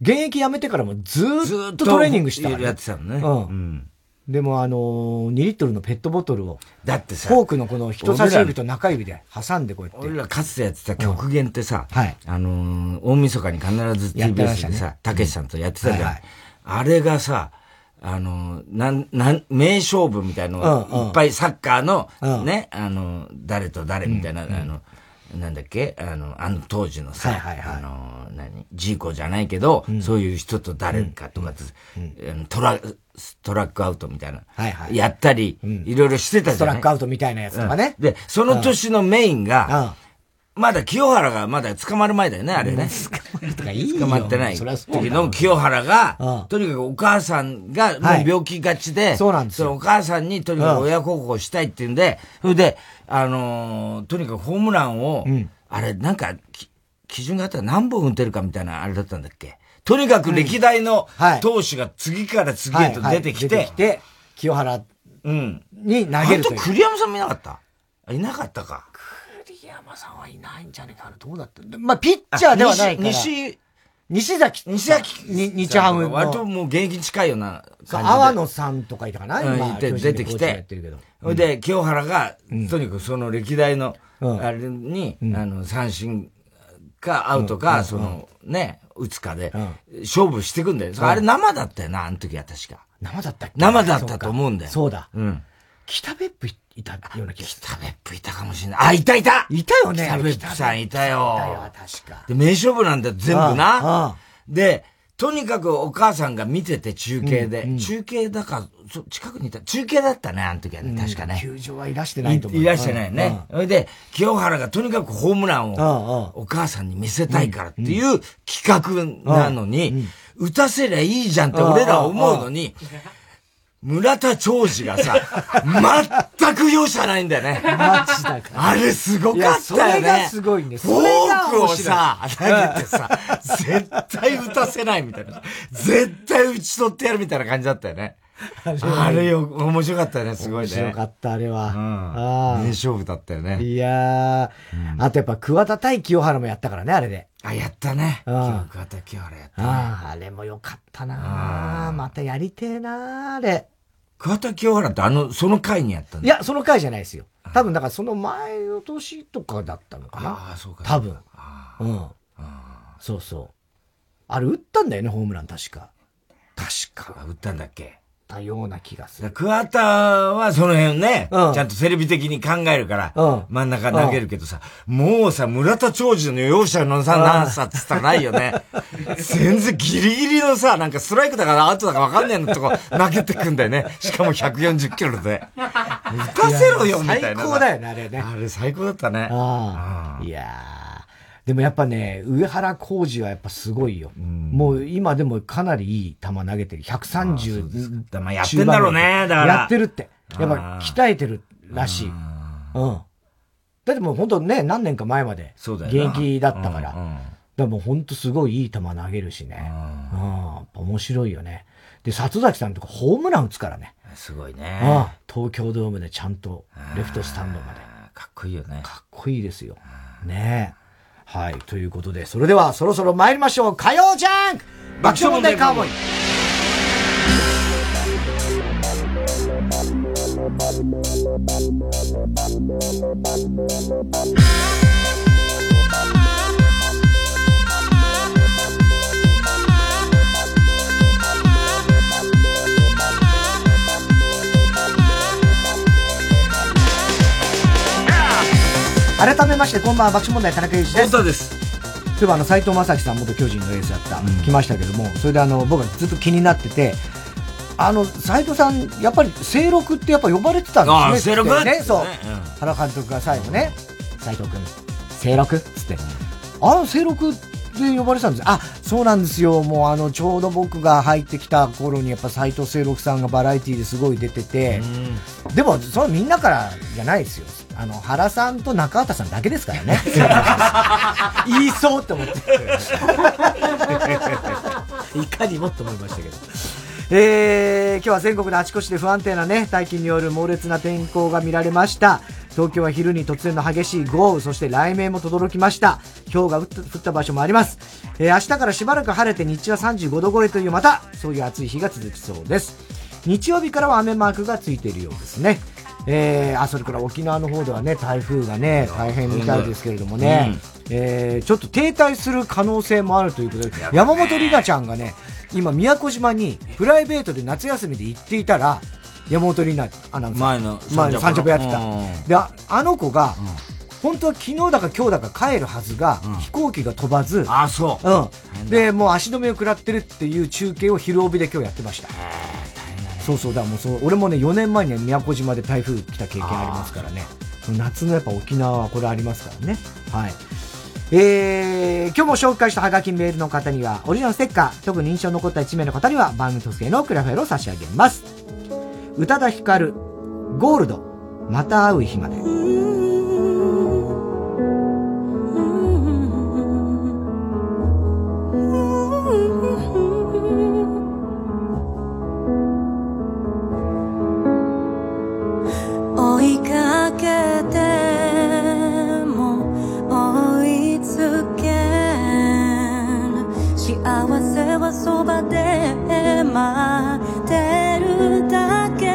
現役辞めてからもずっとトレーニングしたから、やってたのね。うん。でもあのー、2リットルのペットボトルを、だってさ、フォークのこの人差し指と中指で挟んでこうやって。俺らかつてやってた極限ってさ、はい。あのー、大晦日に必ず TBS でさ、たけしさんとやってたじゃん。あれがさ、あの、なん、なん、名勝負みたいのいっぱいサッカーの、ね、あの、誰と誰みたいな、あの、なんだっけ？あの、あの当時のさ、はいはいはい、あの、何？ジーコじゃないけど、うん、そういう人と誰かとか、うん、トラ、トラックアウトみたいな、はいはい、やったり、うん、いろいろしてたじゃない？トラックアウトみたいなやつとかね。で、その年のメインが、まだ清原がまだ捕まる前だよね、あれね。捕まるとかいい捕まってない。時の清原が、とにかくお母さんがもう病気がちで、そうなんですよ。お母さんにとにかく親孝行したいっていうんで、それで、あのとにかくホームランを、あれ、なんか、基準があったら何本打てるかみたいなあれだったんだっけ？とにかく歴代の投手が次から次へと出てきて、清原に投げるという。栗山さんもいなかった？いなかったか。山さんはいないんじゃねえかな。どうだったまあ、ピッチャーではないから。西、西崎。西崎。に、日ハム割ともう現役近いような感じで。阿野さんとかいたかな、今、出てきて。それで、清原が、とにかくその歴代の、あれに、あの、三振かアウトか、その、ね、打つかで、勝負していくんだよ。あれ生だったよな、あの時は確か。生だったっけ？生だったと思うんだよ。そうだ。うん。北別府いたような気が北別府いたかもしれない。あ、いたいたいたよね。北別府さんいたよ。いたよ、確か。で、名勝負なんだよ、全部な。で、とにかくお母さんが見てて中継で。うんうん、中継だか、そ近くにいた。中継だったね、あの時はね、確かね。球場はいらしてないと思う。いらしてないね。それで、清原がとにかくホームランをお母さんに見せたいからっていう企画なのに、打たせりゃいいじゃんって俺ら思うのに、村田長治がさ、全く容赦ないんだよね。マジだから。あれすごかったよね。それがすごいね。フォークをさ、投げてさ、絶対打たせないみたいな。絶対打ち取ってやるみたいな感じだったよね。あれよ、面白かったよね、すごいね。面白かった、あれは。うん。ああ。名勝負だったよね。いやー、あとやっぱ桑田対清原もやったからね、あれで。あ、やったね。桑田清原やったね。ああ、あれもよかったなまたやりてえなあれ。桑田清原ってあの、その回にやったんいや、その回じゃないですよ。多分、だからその前の年とかだったのかな。ああ、そうか。多分。うん。そうそう。あれ、打ったんだよね、ホームラン、確か。確か。打ったんだっけ？たような気がする。桑田はその辺ね、うん、ちゃんとテレビ的に考えるから、うん、真ん中投げるけどさ、もうさ、村田長治の容赦のさ、何さっつったらないよね。全然ギリギリのさ、なんかストライクだからアウトだかわかんねえのとこ投げてくんだよね。しかも140キロで。打たせろよ、みたいな。最高だよね、あれね。あれ最高だったね。いやー。でもやっぱね、上原浩二はやっぱすごいよ。うん、もう今でもかなりいい球投げてる。130。まあ、やってんだろうね、だから。やってるって。やっぱ鍛えてるらしい。うん。だってもう本当ね、何年か前まで現役だったから。だもう本当すごいいい球投げるしね。うん。やっぱ面白いよね。で、里崎さんとかホームラン打つからね。すごいね。東京ドームでちゃんとレフトスタンドまで。かっこいいよね。かっこいいですよ。ねえ。はい。ということで、それではそろそろ参りましょう。火曜ジャンク爆笑問題カウボーイ改めましてこんばんは爆笑問題田中裕二です。です。そういえばあの斎藤正樹さん元巨人のエースだった、うん、来ましたけどもそれであの僕はずっと気になっててあの斎藤さんやっぱり清六ってやっぱ呼ばれてたんですね清六ね。そう、うん、原監督が最後ね斎藤君清六？っつって。あの清六で呼ばれたんです。あ、そうなんですよ。もうあの、ちょうど僕が入ってきた頃にやっぱ斎藤清六さんがバラエティですごい出てて、でも、そのみんなからじゃないですよ。あの、原さんと中畑さんだけですからね。言いそうって思って。いかにもって思いましたけど。えー、今日は全国のあちこちで不安定なね、大気による猛烈な天候が見られました。東京は昼に突然の激しい豪雨、そして雷鳴も轟きました。氷が降った場所もあります。えー、明日からしばらく晴れて日中は35度超えというまた、そういう暑い日が続きそうです。日曜日からは雨マークがついているようですね。えー、あ、それから沖縄の方ではね、台風がね、大変みたいですけれどもね、うん、えー、ちょっと停滞する可能性もあるということで、山本里奈ちゃんがね、今宮古島にプライベートで夏休みで行っていたら、山本里奈アナウンサー。前の、三着やってた。で、ああの子が、本当は昨日だか今日だか帰るはずが、飛行機が飛ばず、あ、そう。うん。で、もう足止めを食らってるっていう中継を昼帯で今日やってました。そうそう、だからもうそう、俺もね、4年前には宮古島で台風来た経験ありますからね。夏のやっぱ沖縄はこれありますからね。はい。えー、今日も紹介したハガキメールの方には、オリジナルステッカー、特に印象に残った1名の方には番組特製のクラフェルを差し上げます。宇多田ヒカル、ゴールド、また会う日まで。そばで待ってるだけ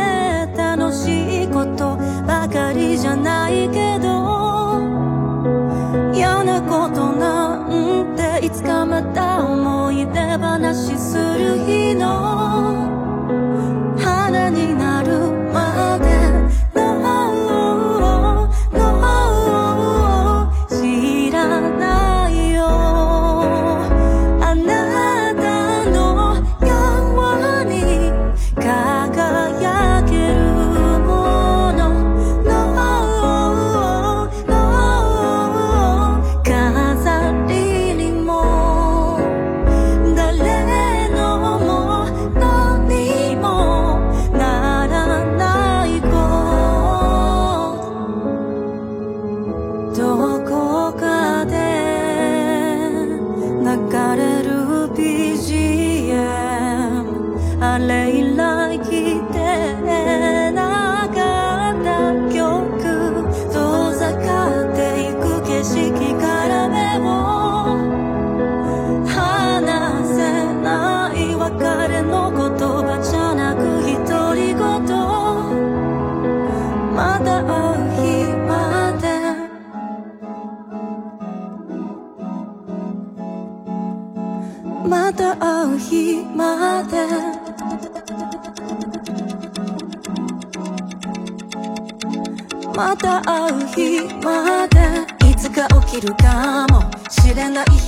楽しいことばかりじゃないけど嫌なことなんていつかまた思い出話する日の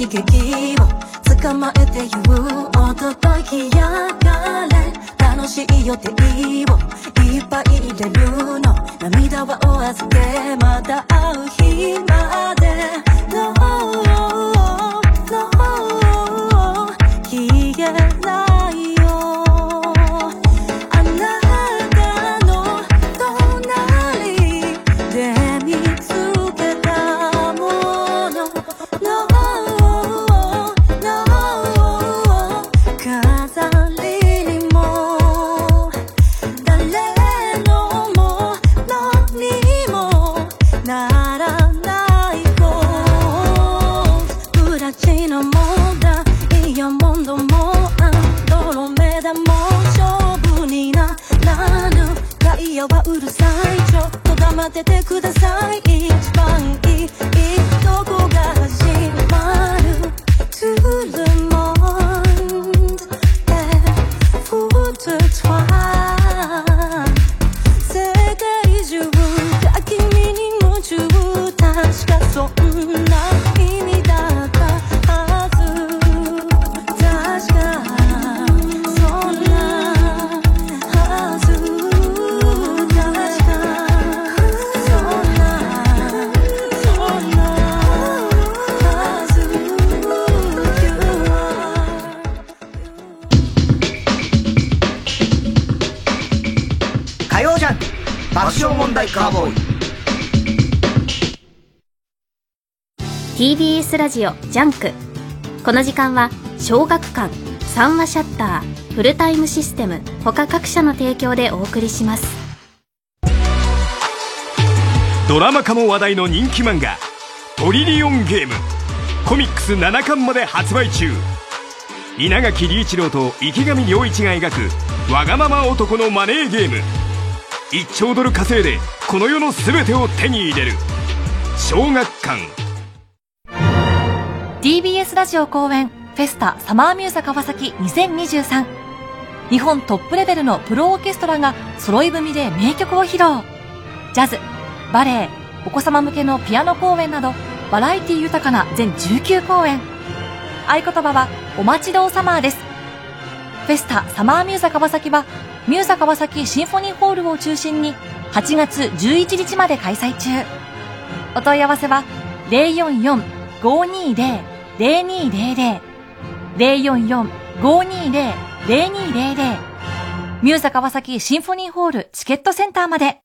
悲劇を捕まえて言ういひやがれ。楽しいよっていいジャンク。この時間は小学館三話シャッターフルタイムシステム他各社の提供でお送りします。ドラマ化も話題の人気漫画「トリリオンゲーム」コミックス7巻まで発売中。稲垣理一郎と池上良一が描くわがまま男のマネーゲーム。1兆ドル稼いでこの世の全てを手に入れる。小学館。TBS ラジオ公演フェスタサマーミューザ川崎2023日本トップレベルのプロオーケストラが揃い踏みで名曲を披露。ジャズバレエお子様向けのピアノ公演などバラエティ豊かな全19公演。合言葉はお待ちどうサマーです。フェスタサマーミューザ川崎はミューザ川崎シンフォニーホールを中心に8月11日まで開催中。お問い合わせは044-520 0200 044-520-0200ミューザ川崎シンフォニーホールチケットセンターまで。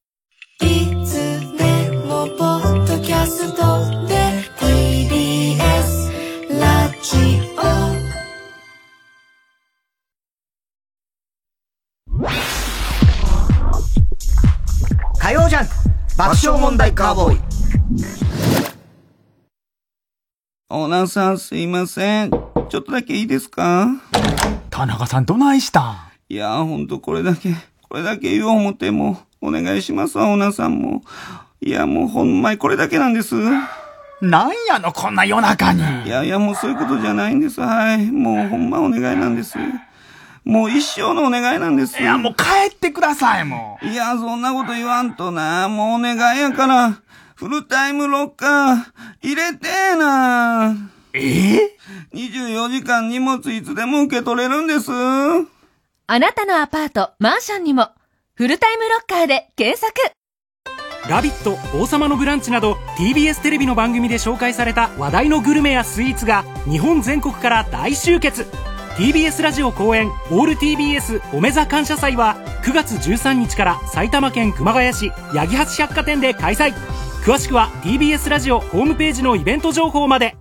いつでもポッドキャストで TBS ラジオ火曜ジャン爆笑問題カーボーイオーナーさんすいません。ちょっとだけいいですか？田中さんどないしたん？いやほんとこれだけ、これだけ言おう思っても、お願いしますわ、オーナーさんも。いやもうほんまにこれだけなんです。なんやの、こんな夜中に。いやいやもうそういうことじゃないんです。はい。もうほんまお願いなんです。もう一生のお願いなんです。いやもう帰ってください、もう。いや、そんなこと言わんとな。もうお願いやから。フルタイムロッカー、入れてーな。え？え ?24 時間荷物いつでも受け取れるんです。あなたのアパート、マンションにも、フルタイムロッカーで検索。ラビット、王様のブランチなど TBS テレビの番組で紹介された話題のグルメやスイーツが日本全国から大集結。TBS ラジオ公演オール TBS おめざ感謝祭は9月13日から埼玉県熊谷市八木橋百貨店で開催詳しくは TBS ラジオホームページのイベント情報まで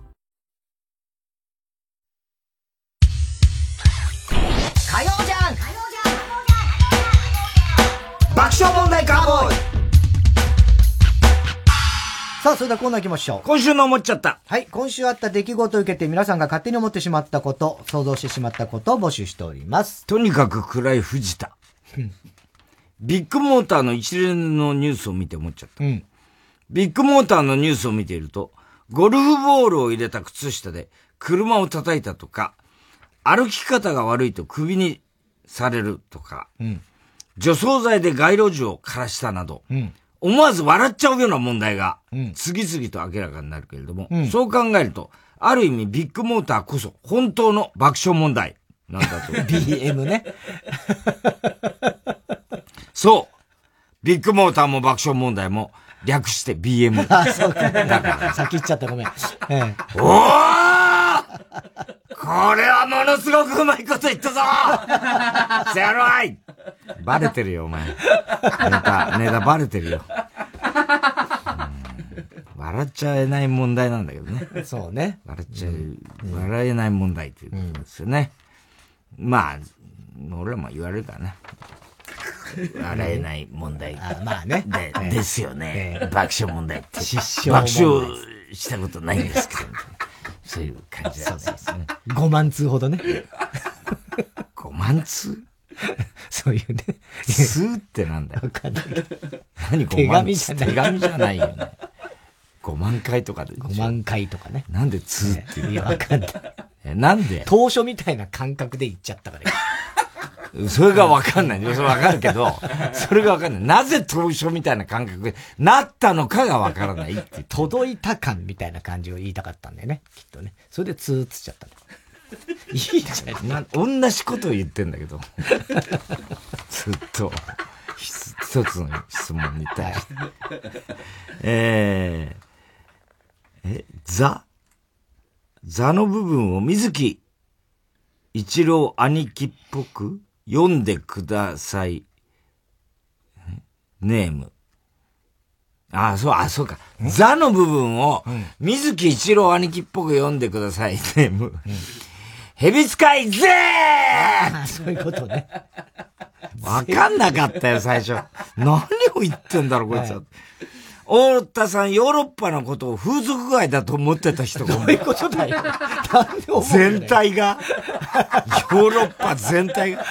火曜じゃん爆笑問題カーボーイさあ、それではコーナー行きましょう。今週の思っちゃった。はい、今週あった出来事を受けて皆さんが勝手に思ってしまったこと、想像してしまったことを募集しております。とにかく暗い藤田。ビッグモーターの一連のニュースを見て思っちゃった。うんビッグモーターのニュースを見ていると、ゴルフボールを入れた靴下で車を叩いたとか、歩き方が悪いと首にされるとか、うん、除草剤で街路樹を枯らしたなど、うん、思わず笑っちゃうような問題が、次々と明らかになるけれども、うん、そう考えると、ある意味ビッグモーターこそ本当の爆笑問題なんだと。BM ね。そう。ビッグモーターも爆笑問題も、略して BM。あ、そうか。だから。先言っちゃったごめん。ええ、おーこれはものすごくうまいこと言ったぞせやろいバレてるよ、お前。ネタ、ネタバレてるよ。笑っちゃえない問題なんだけどね。そうね。笑っちゃう、笑えない問題っていうんですよね。まあ、俺らも言われるからね。笑えない問題。あまあね。で、ですよね。爆笑問題って。失笑。爆笑したことないんですかそういう感じなんですね。5万通ほどね。5万通？そういうね。通ってなんだよ。わかんない。何5万？手紙じゃない。手紙じゃないよね。5万回とかで。5万回とかね。なんで通っていういや、わかんない。え、なんで？当初みたいな感覚で言っちゃったから。それがわかんない。それわかるけど、それがわかんない。なぜ当初みたいな感覚になったのかがわからないって届いた感みたいな感じを言いたかったんだよね。きっとね。それでツーっつっちゃったいいじゃない。同じことを言ってんだけど。ずっと、一つの質問に対して。えー、え、ザザの部分を水木一郎兄貴っぽく？読んでください。ネーム、ああ、そう、あ、そうか。ザの部分を、水木一郎兄貴っぽく読んでくださいね。蛇使いぜー そういうことね。わかんなかったよ、最初。何を言ってんだろう、こいつは。大田さん、ヨーロッパのことを風俗街だと思ってた人がどういうことだよ。全体が、ヨーロッパ全体が、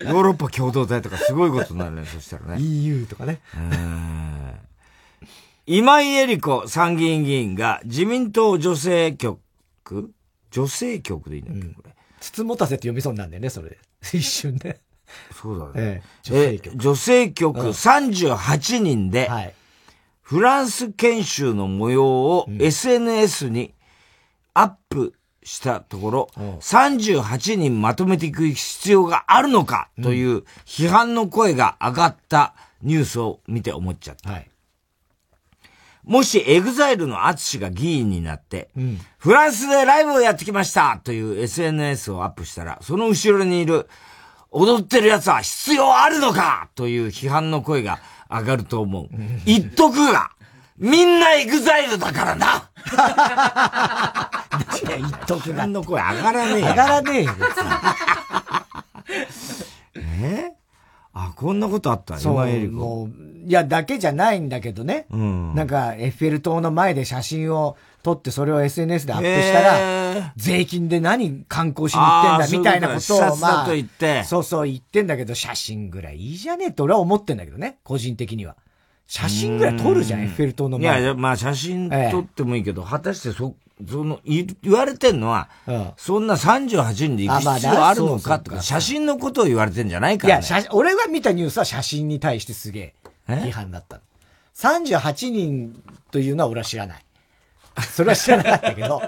ヨーロッパ共同体とかすごいことになるね、そしたらね。EU とかね。今井絵理子参議院議員が自民党女性局女性局でいいんだっけ、うん、これ。つつもたせって読みそうなんだよね、それ。一瞬で。そうだね。ええ、女性局。女性局38人で、はい、フランス研修の模様を SNS にアップしたところ、うん、38人まとめていく必要があるのかという批判の声が上がったニュースを見て思っちゃった。はい。もしエグザイルのアツシが議員になって、うん、フランスでライブをやってきましたという SNS をアップしたら、その後ろにいる踊ってる奴は必要あるのかという批判の声が上がると思う。言っとくが、みんなエグザイルだからないや、言っとくが。の声上がらねえよ。上がらねえよ、え？あ、こんなことあった？そう、もう、いや、だけじゃないんだけどね。うん、なんか、エッフェル塔の前で写真を撮って、それを SNS でアップしたら、税金で何観光しに行ってんだ、みたいなことを、まあ、そうそう言ってんだけど、写真ぐらいいいじゃねえって俺は思ってんだけどね、個人的には。写真ぐらい撮るじゃん、エッフェル塔の前。いや、まあ写真撮ってもいいけど、果たしてそ、その、言われてんのは、うん、そんな38人で行く必要あるのかとか、写真のことを言われてんじゃないから、ね。いや、俺が見たニュースは写真に対してすげえ批判だった。38人というのは俺は知らない。それは知らなかったけど。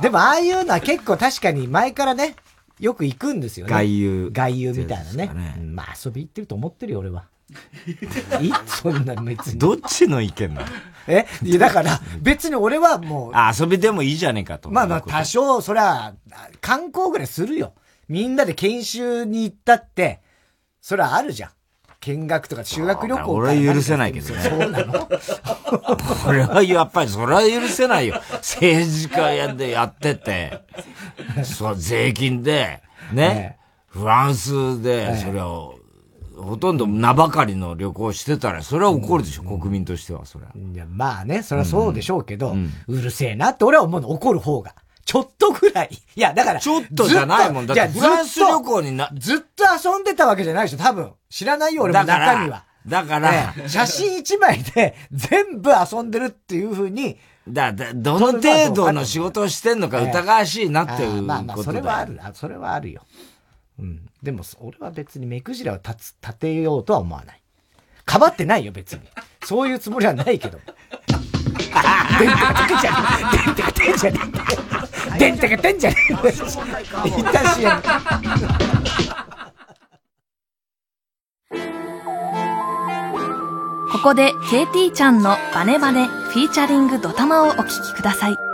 でもああいうのは結構確かに前からね、よく行くんですよね。外遊。外遊みたいなね。ねまあ遊び行ってると思ってるよ、俺は。いそんな別に。どっちの意見なの？え？いや、だから、別に俺はもう。遊びでもいいじゃねえかと。まあまあ、多少、そりゃ、観光ぐらいするよ。みんなで研修に行ったって、それはあるじゃん。見学とか修学旅行俺は許せないけどね。そうなの俺はやっぱりそれは許せないよ。政治家やでやってて、そう、税金で、ね、フランスで、それを、ほとんど名ばかりの旅行してたら、それは怒るでしょ、うん、国民としては、それは。いや、まあね、それはそうでしょうけど、うん、うるせえなって俺は思うの、怒る方が。ちょっとぐらい。いや、だから。ちょっとじゃないもん。だってフランス旅行にな。ずっと遊んでたわけじゃないでしょ、多分。知らないよ、俺も中身は。だから、ね、写真一枚で全部遊んでるっていうふうに。だ、だ、どの程度の仕事をしてんのか疑わしいなっていうことだ、まあまあ、それはある。それはあるよ。うん。でも、俺は別に目くじらを立つ、立てようとは思わない。かばってないよ、別に。そういうつもりはないけど。電テがてんじゃねえ。電テがてんじゃねえ。電テがてんじゃねえ。一旦 CM。ここで KT ちゃんのバネバネフィーチャリングドタマをお聴きください。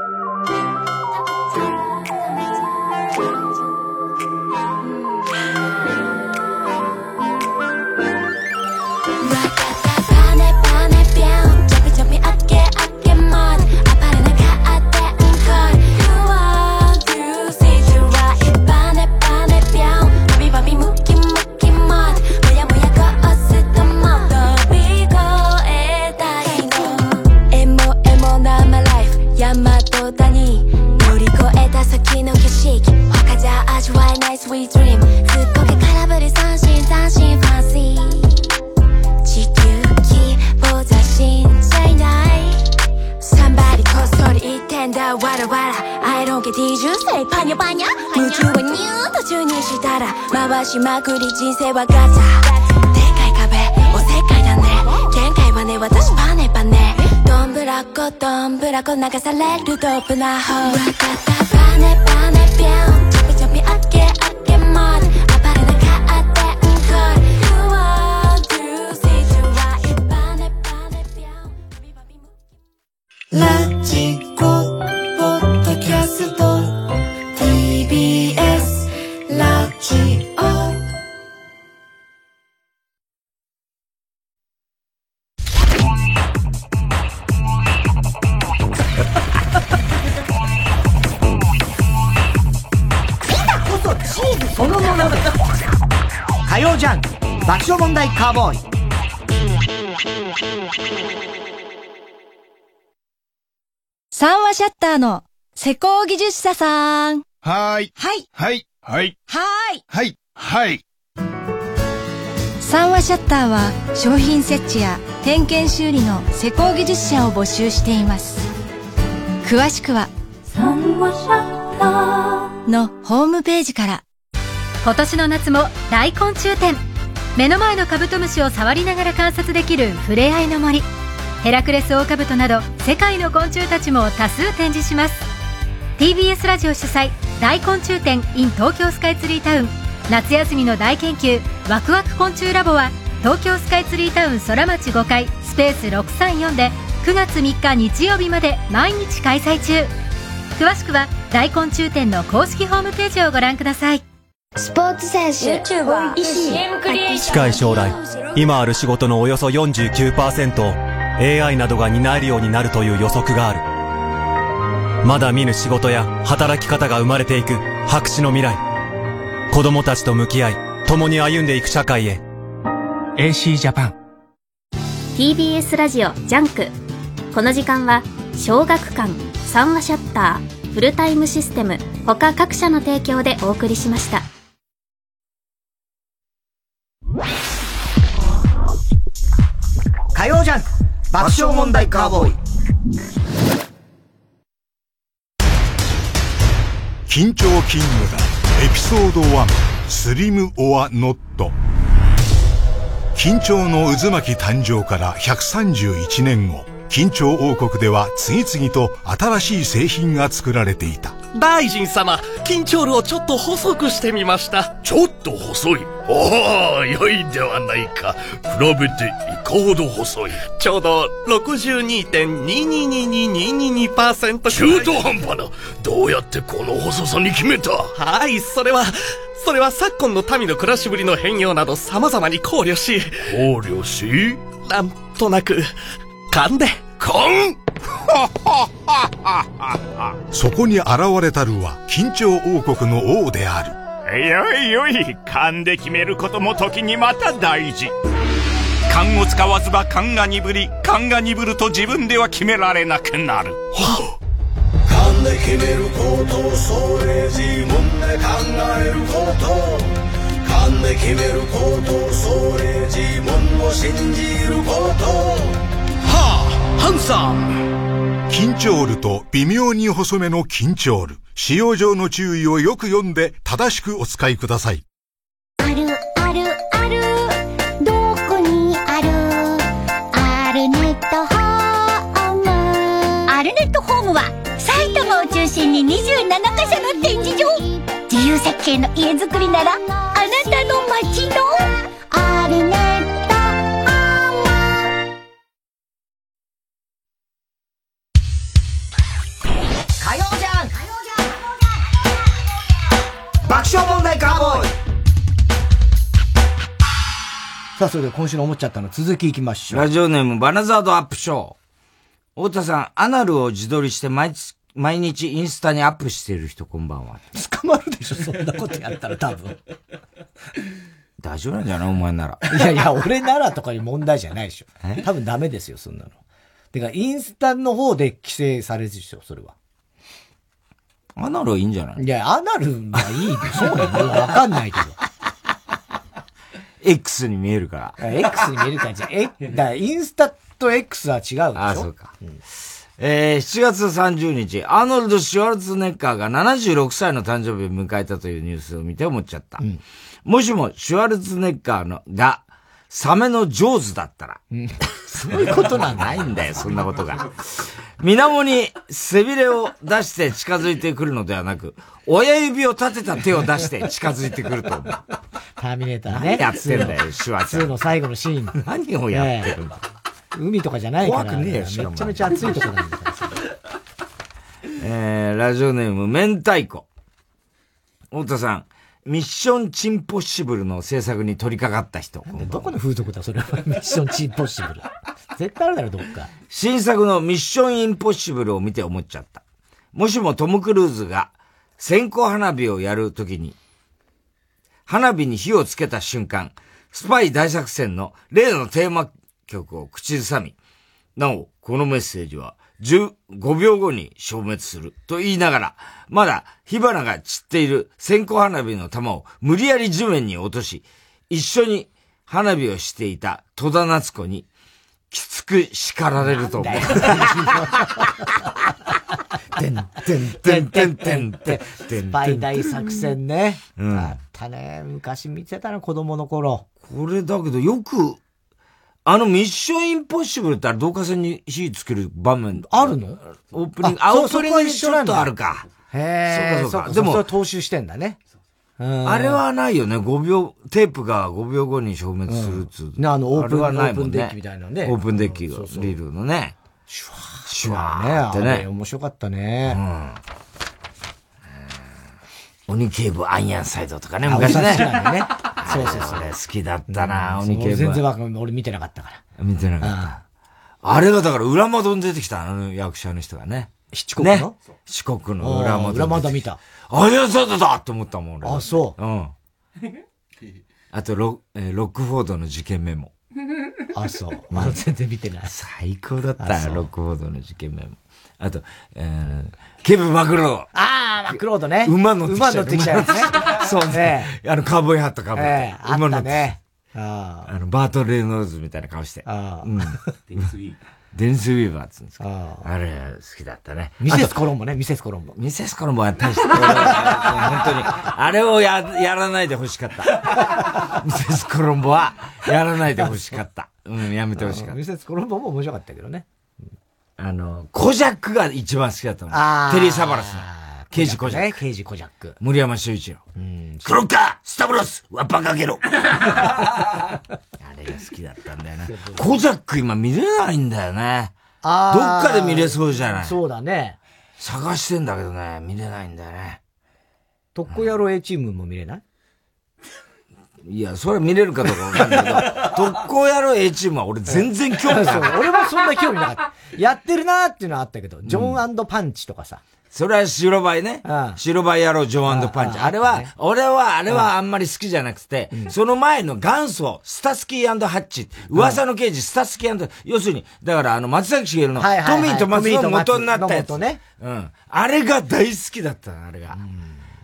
すっごけ空振り三振三振ファンシー。地球気ボーダー死んじゃいないサンバリこっそり行ってんだわらわら。アイロン気 T10 星パニャパニャ。夢中はニューッと中にしたら回しまくり人生はガチャ。でかい壁おせっかいだね。限界はね私パネパネ。どんぶらこどんぶらこ流されるドープな方。わかったパネパネピョンラジコポッドキャスト TBS ラジオ。火曜ジャン爆笑問題カーボーイ。三話シャッターの施工技術者さん。はーい。はい。はい。はい。はーい。はい。はい。三話シャッターは商品設置や点検修理の施工技術者を募集しています。詳しくは三話シャッターのホームページから。今年の夏も大昆虫展。目の前のカブトムシを触りながら観察できるふれあいの森。ヘラクレスオオカブトなど世界の昆虫たちも多数展示します。TBS ラジオ主催大昆虫展 in 東京スカイツリータウン。夏休みの大研究ワクワク昆虫ラボは東京スカイツリータウン空町5階スペース634で9月3日日曜日まで毎日開催中。詳しくは大昆虫展の公式ホームページをご覧ください。スポーツ選手 YouTuber 医師近い将来今ある仕事のおよそ49%を AI などが担えるようになるという予測がある。まだ見ぬ仕事や働き方が生まれていく白紙の未来。子供たちと向き合い共に歩んでいく社会へ。AC ジャパン。TBS ラジオジャンク。この時間は小学館三話シャッターフルタイムシステム他各社の提供でお送りしました爆笑問題カーボーイ。緊張金ムエピソード1スリム・オア・ノット。緊張の渦巻き誕生から131年後。緊張王国では次々と新しい製品が作られていた。大臣様緊張ルをちょっと細くしてみました。ちょっと細い？おお良いではないか。比べていかほど細い。ちょうど62.2222222%中途半端な。どうやってこの細さに決めた？はいそれはそれは昨今の民の暮らしぶりの変容など様々に考慮し。考慮し？なんとなく勘で勘そこに現れたるは緊張王国の王であるよいよい勘で決めることも時にまた大事勘を使わずば勘が鈍り勘が鈍ると自分では決められなくなる勘で決めることそれ自分で考えること勘で決めることそれ自分を信じることはあハンサム緊張ルと微妙に細めの緊張ル使用上の注意をよく読んで正しくお使いください。あるあるある。どこにある？アルネットホーム。アルネットホームは埼玉を中心に27カ所の展示場。自由設計の家づくりならあなたの街の。アルネット爆笑問題カーボーイさあ、それで今週の思っちゃったの続きいきましょう。ラジオネームバナザードアップショー。太田さん、アナルを自撮りして毎毎日インスタにアップしている人こんばんは。捕まるでしょ、そんなことやったら多分。大丈夫なんじゃないお前なら。いやいや、俺ならとかいう問題じゃないでしょ。多分ダメですよ、そんなの。てか、インスタの方で規制されるでしょ、それは。アナルはいいんじゃない？いや、アナルはいいでしょうよ。わかんないけど。X に見えるから。X に見えるからじゃ、え、だインスタと X は違うでしょ？あ、そうか。うん、えー、7月30日、アーノルド・シュワルツネッカーが76歳の誕生日を迎えたというニュースを見て思っちゃった。うん、もしもシュワルツネッカーのが、サメの上手だったら、うん、そういうことなんないんだよ、そんなことが。水面に背びれを出して近づいてくるのではなく、親指を立てた手を出して近づいてくると思う。ターミネーターね。何やってんだよ、シュワちゃん。2の最後のシーン。何をやってるんだ、海とかじゃないから。怖くねえよ、めちゃめちゃ暑いとこなんだからさ。えー、ラジオネーム、明太子。太田さん、ミッションチンポッシブルの制作に取り掛かった人。どこの風俗だ、それは。ミッションチンポッシブル。絶対あるだろ、どっか。新作のミッションインポッシブルを見て思っちゃった。もしもトム・クルーズが線香花火をやるときに、花火に火をつけた瞬間、スパイ大作戦の例のテーマ曲を口ずさみ、なお、このメッセージは15秒後に消滅すると言いながら、まだ火花が散っている線香花火の玉を無理やり地面に落とし、一緒に花火をしていた戸田夏子に、きつく叱られると思う。てんてんてんてんてんてん。スパイ大作戦ね。うん。あったね。昔見てたな、子供の頃。これだけどよく、あのミッションインポッシブルってあれ導火線に火つける場面あるの？オープニング、あ、オープニングにちょっとあるか。へえ。そうかそうか。でも、それ踏襲してんだね。あれはないよね。5秒、テープが5秒後に消滅するっつう。ね、あの、オープン、オープンデッキみたいなね。オープンデッキが、リルのね。シュワー。シュワーってね。面白かったね。うん。鬼警部アイアンサイドとかね、昔ね。そうそうそう。好きだったな、鬼警部。全然わかんない。俺見てなかったから。見てなかった。あれがだから裏窓に出てきたあの役者の人がね。七国の？四国の裏窓。裏窓見た。アイアンサイドだって思ったもん、俺。あ、そう。うん。あとロ、えロックフォードの事件メモ。あ、そう。まだ全然見てない。最高だった、ロックフォードの事件メモ。あと、えー、ケブ・マクロード。ああ、マクロードね。馬乗ってきちゃう。馬乗ってきちゃうね。そうね。あの、カーボーイハットかぶって。えー、馬乗って。ね。ああの、バート・レイノーズみたいな顔して。ああ。うん。デニス・ウィーバー。デニス・ウィーバーっつうんですか。あれ、好きだったね。ミセス・コロンボね、ミセス・コロンボ。ミセス・コロンボは大して、本当に。あれをや、やらないで欲しかった。ミセス・コロンボは、やらないで欲しかった。うん、やめてほしかった。ミセス・コロンボも面白かったけどね。あの、コジャックが一番好きだったの。テリー・サバラスの。刑事コジャック。刑事コジャック。森山修一郎。うん。クロッカースタブロスワッパかけろ あれが好きだったんだよな。コジャック今見れないんだよね。ああ。どっかで見れそうじゃないそうだね。探してんだけどね、見れないんだよね。特攻野郎 A チームも見れない？いや、それは見れるかどうかわかんないけど、特攻野郎 A チームは俺全然興味ない。俺もそんな興味なかった。やってるなーっていうのはあったけど、ジョンパンチとかさ。それは白バイね。白バイ野郎ジョンパンチ。あれは、俺は、あれはあんまり好きじゃなくて、その前の元祖、スタスキーハッチ。噂の刑事、スタスキー要するに、だからあの、松崎しげるの、トミーとマツの元になったやつ。ね。うん。あれが大好きだったあれが。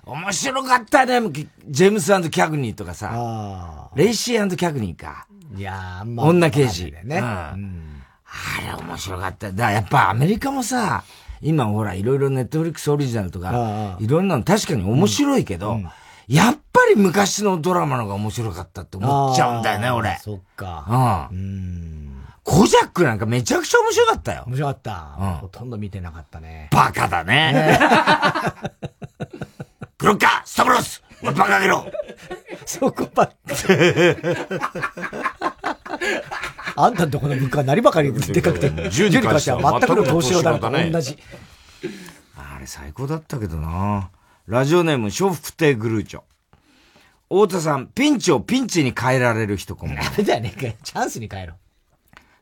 面白かったね。ジェームスキャグニーとかさ。レイシーキャグニーか。いやあんま。女刑事。ね。うん。あれ面白かった。だからやっぱアメリカもさ、今ほら、いろいろネットフリックスオリジナルとか、いろんなの確かに面白いけど、やっぱり昔のドラマの方が面白かったって思っちゃうんだよね、俺。そっか。うん。コジャックなんかめちゃくちゃ面白かったよ。面白かった。うん。ほとんど見てなかったね。バカだね。クロッカースタブロスバカげろそこばっかあんたんとこの物価は何ばかりでかくて、ジュに関しては全くの投資用だと同じ。あれ最高だったけどなラジオネーム、笑福亭グルーチョ。太田さん、ピンチをピンチに変えられる人こんばんは。だよねチャンスに変えろ。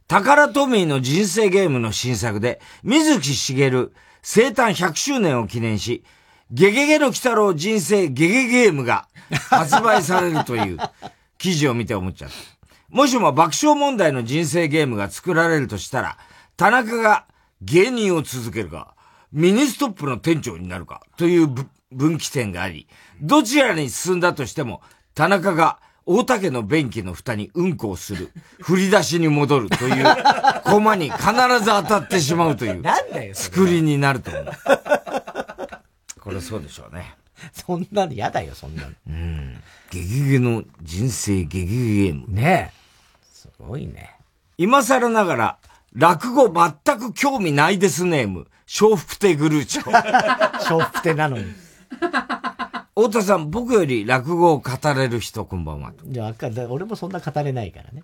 タカラトミーの人生ゲームの新作で、水木しげる生誕100周年を記念し、ゲゲゲの鬼太郎人生ゲゲゲームが発売されるという記事を見て思っちゃった。もしも爆笑問題の人生ゲームが作られるとしたら、田中が芸人を続けるか、ミニストップの店長になるか、という分岐点があり、どちらに進んだとしても、田中が大竹の便器の蓋にうんこをする、振り出しに戻るという、コマに必ず当たってしまうという、作りになると思う。これそうでしょうね。そんなの嫌だよ、そんなの。うん。ゲゲゲの人生ゲゲゲゲーム。ねえ。すごいね。今更ながら、落語全く興味ないですネーム、笑福亭グルーチョ。笑福亭なのに。太田さん、僕より落語を語れる人、こんばんは。いや、俺もそんな語れないからね。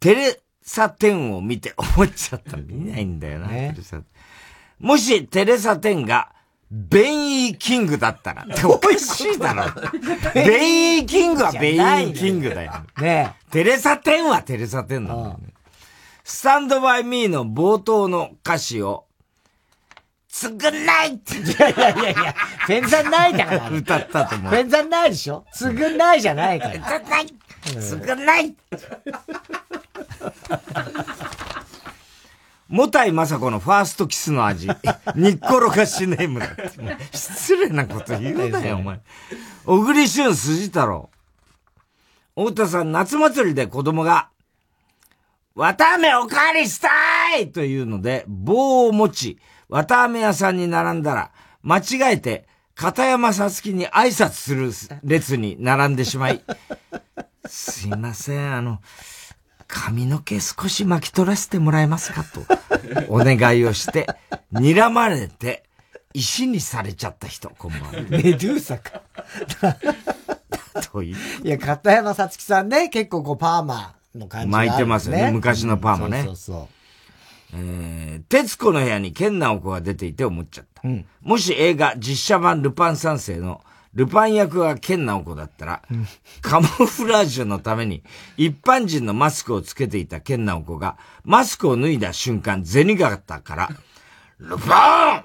テレサテンを見て思っちゃった。見ないんだよな、ね、もし、テレサテンが、ベンイーキングだったら、っておかしいだろ。ベンイーキングはベンイーキングだよ。ねテレサテンはテレサテンなんだよね。スタンドバイミーの冒頭の歌詞を、償いって。いやいやいやいや、ペンザンないだから。歌ったと思う。ペンザンないでしょ？償いじゃないから。償い償い もたいまさこのファーストキスの味。にっころがしネームだって。失礼なこと言うなよ、お前。小栗旬筋太郎。太田さん、夏祭りで子供が、綿飴おかわりしたいというので、棒を持ち、綿飴屋さんに並んだら、間違えて、片山さつきに挨拶する列に並んでしまい、すいません、あの、髪の毛少し巻き取らせてもらえますかと、お願いをして、睨まれて、石にされちゃった人、こんばんは。メドゥーサか。という。いや、片山さつきさんね、結構こうパーマの感じが、巻いてますよね。昔のパーマね。そうそうそう。えー、徹子の部屋に健直子が出ていて思っちゃった。うん、もし映画実写版ルパン三世のルパン役が健直子だったら、うん、カモフラージュのために一般人のマスクをつけていた健直子がマスクを脱いだ瞬間銭形から、ルパン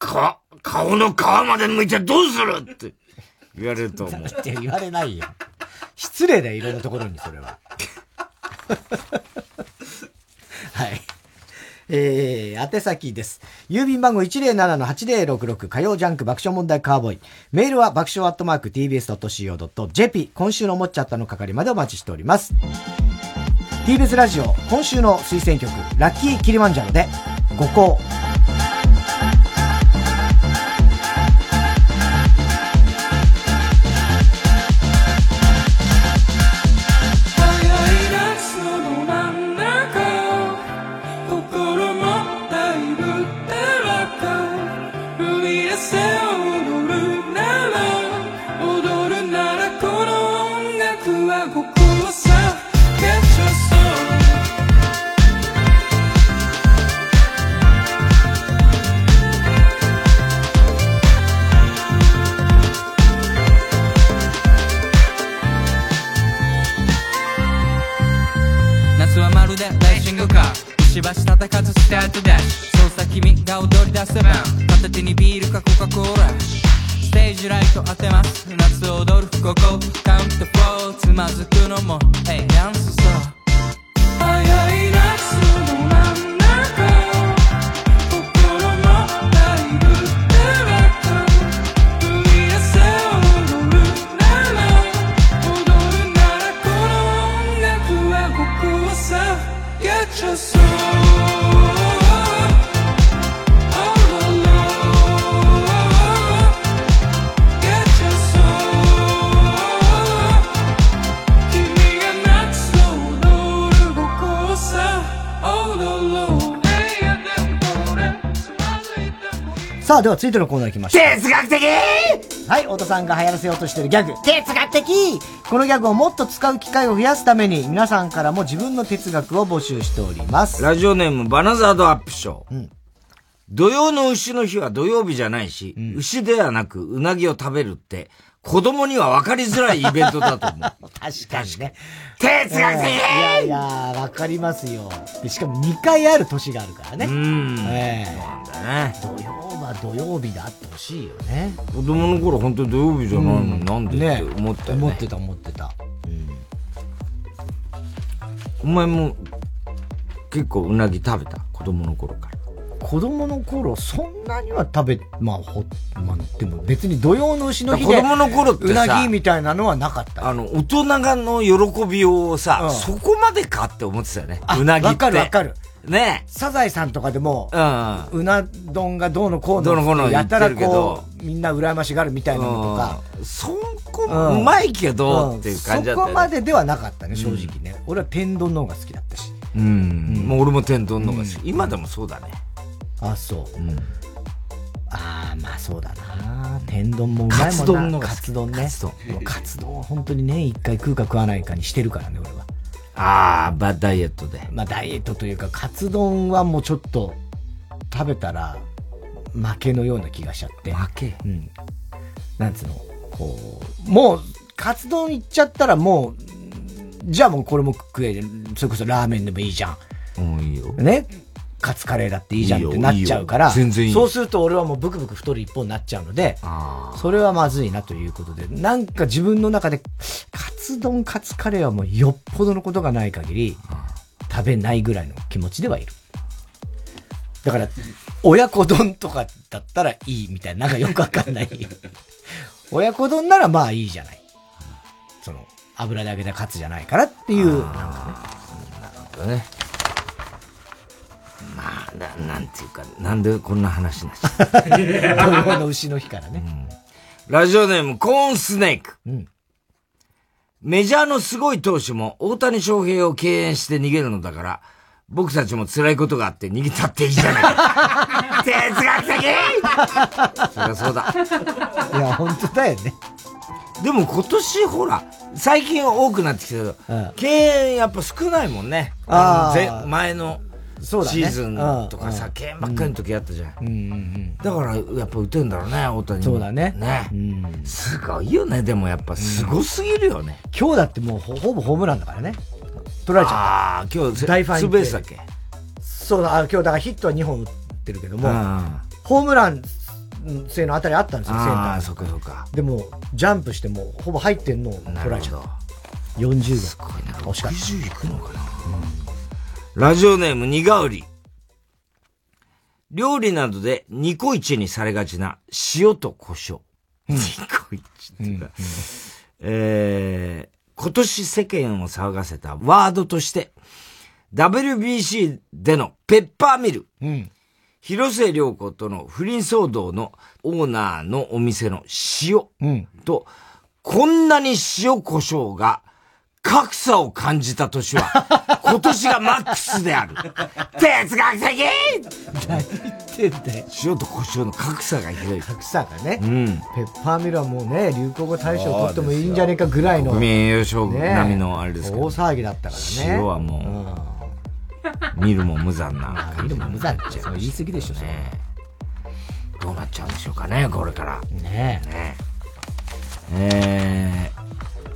か、顔の皮まで剥いてどうするって言われると思う。って言われないよ。失礼だよ、いろんなところに、それは。はい。えー、宛先です。郵便番号107-8066火曜ジャンク爆笑問題カーボーイ。メールは爆笑アットマーク tbs.co.jp 今週の思っちゃったの係までお待ちしております。TBS ラジオ今週の推薦曲ラッキーキリマンジャロで五行。しばし叩かずスタートダッシュそうさ君が踊り出せば片手にビールかコカ・コーラステージライト当てます。夏踊るここカウント4つまずくのもええやんすささあ、では続いてのコーナー行きましょう。哲学的はい、太田さんが流行らせようとしているギャグ。哲学的このギャグをもっと使う機会を増やすために、皆さんからも自分の哲学を募集しております。ラジオネームバナザードアップショー。うん、土曜の牛の日は土曜日じゃないし、うん、牛ではなくうなぎを食べるって、子供には分かりづらいイベントだと思う。確かにね。哲学的、えー、いやいや、わかりますよ。しかも2回ある年があるからね。うん。ええー、そうなんだね。土曜は土曜日であってほしいよね。子供の頃本当に土曜日じゃないのに、なんでって思ったよ、ね、思ってた思ってた。うん。お前も結構うなぎ食べた？子供の頃から。子供の頃、そんなには食べ、まあ、ほ、まあ、でも別に土曜の牛の日で、子供の頃ってうなぎみたいなのはなかった。あの、大人がの喜びをさ、うん、そこまでかって思ってたよね。うなぎって。わかるわかる。ねサザエさんとかでも、うん、うな丼がどうのこうの、やたらこう、みんな羨ましがるみたいなのとか、うん、そこ、うまいけど、っていう感じだった、ね、そこまでではなかったね、正直ね。俺は天丼の方が好きだったし。うん。もう俺も天丼の方が好き。今でもそうだね。あ、そう。うん、ああ、まあそうだな。天丼もうまいもんな。カツ丼のカツ丼ね。カツ丼。カツ丼は本当に年一回食うか食わないかにしてるからね、俺は。ああ、まダイエットで。まあダイエットというか、カツ丼はもうちょっと食べたら負けのような気がしちゃって。負けうん。なんつうの、こう、もう、カツ丼いっちゃったらもう、じゃあもうこれも食える。それこそラーメンでもいいじゃん。うん、いいよ。ね。カツカレーだっていいじゃんってなっちゃうから。そうすると俺はもうブクブク太る一方になっちゃうので、それはまずいなということで、なんか自分の中で、カツ丼、カツカレーはもうよっぽどのことがない限り、食べないぐらいの気持ちではいる。だから、親子丼とかだったらいいみたいな、なんかよくわかんない。親子丼ならまあいいじゃない。その、油で揚げたカツじゃないからっていう、なんかね。なるほどね。まあ、ななんていうか、なんでこんな話になっちゃ の牛の日からね。ラジオネーム、コーンスネーク。メジャーのすごい投手も大谷翔平を敬遠して逃げるのだから、僕たちも辛いことがあって逃げたっていいじゃないか。哲学的そりゃそうだ。いや、本当だよね。でも今年ほら、最近多くなってきたけど、敬遠やっぱ少ないもんね。あーあ前のそうだねシーズンとかさ、敬遠ばっかりの時あったじゃん。だからやっぱ打てんだろうね、大谷もそうだね。ね。すごいよね、でもやっぱすごすぎるよね。今日だってもうほほぼホームランだからね。取られちゃった。ああ、今日、大ファンツーベースだっけ？そうだ、あ今日だからヒットは2本打ってるけどもあ、ホームラン性のあたりあったんですよ、センターにああ、そっかそっか。でも、ジャンプしてもほぼ入ってんのを取られちゃった。40すごいな。惜しかった。60いくのかな、ラジオネーム、にがうり。料理などでニコイチにされがちな塩と胡椒。ニコイチっていうか、えー、今年世間を騒がせたワードとして、WBC でのペッパーミル。広末涼子との不倫騒動のオーナーのお店の塩と、こんなに塩胡椒が格差を感じた年は、今年がマックスである。哲学的何言ってんだよ。塩と胡椒の格差がひどい。格差がね。うん。ペッパーミルはもうね、流行語大賞取ってもいいんじゃねえかぐらいの。国民栄誉賞ね並みのあれですけど。大騒ぎだったからね。塩はもう、見るも無残な見るも無残っちゃう。言い過ぎでしょ、ね。どうなっちゃうんでしょうかね、これから。ねねえー、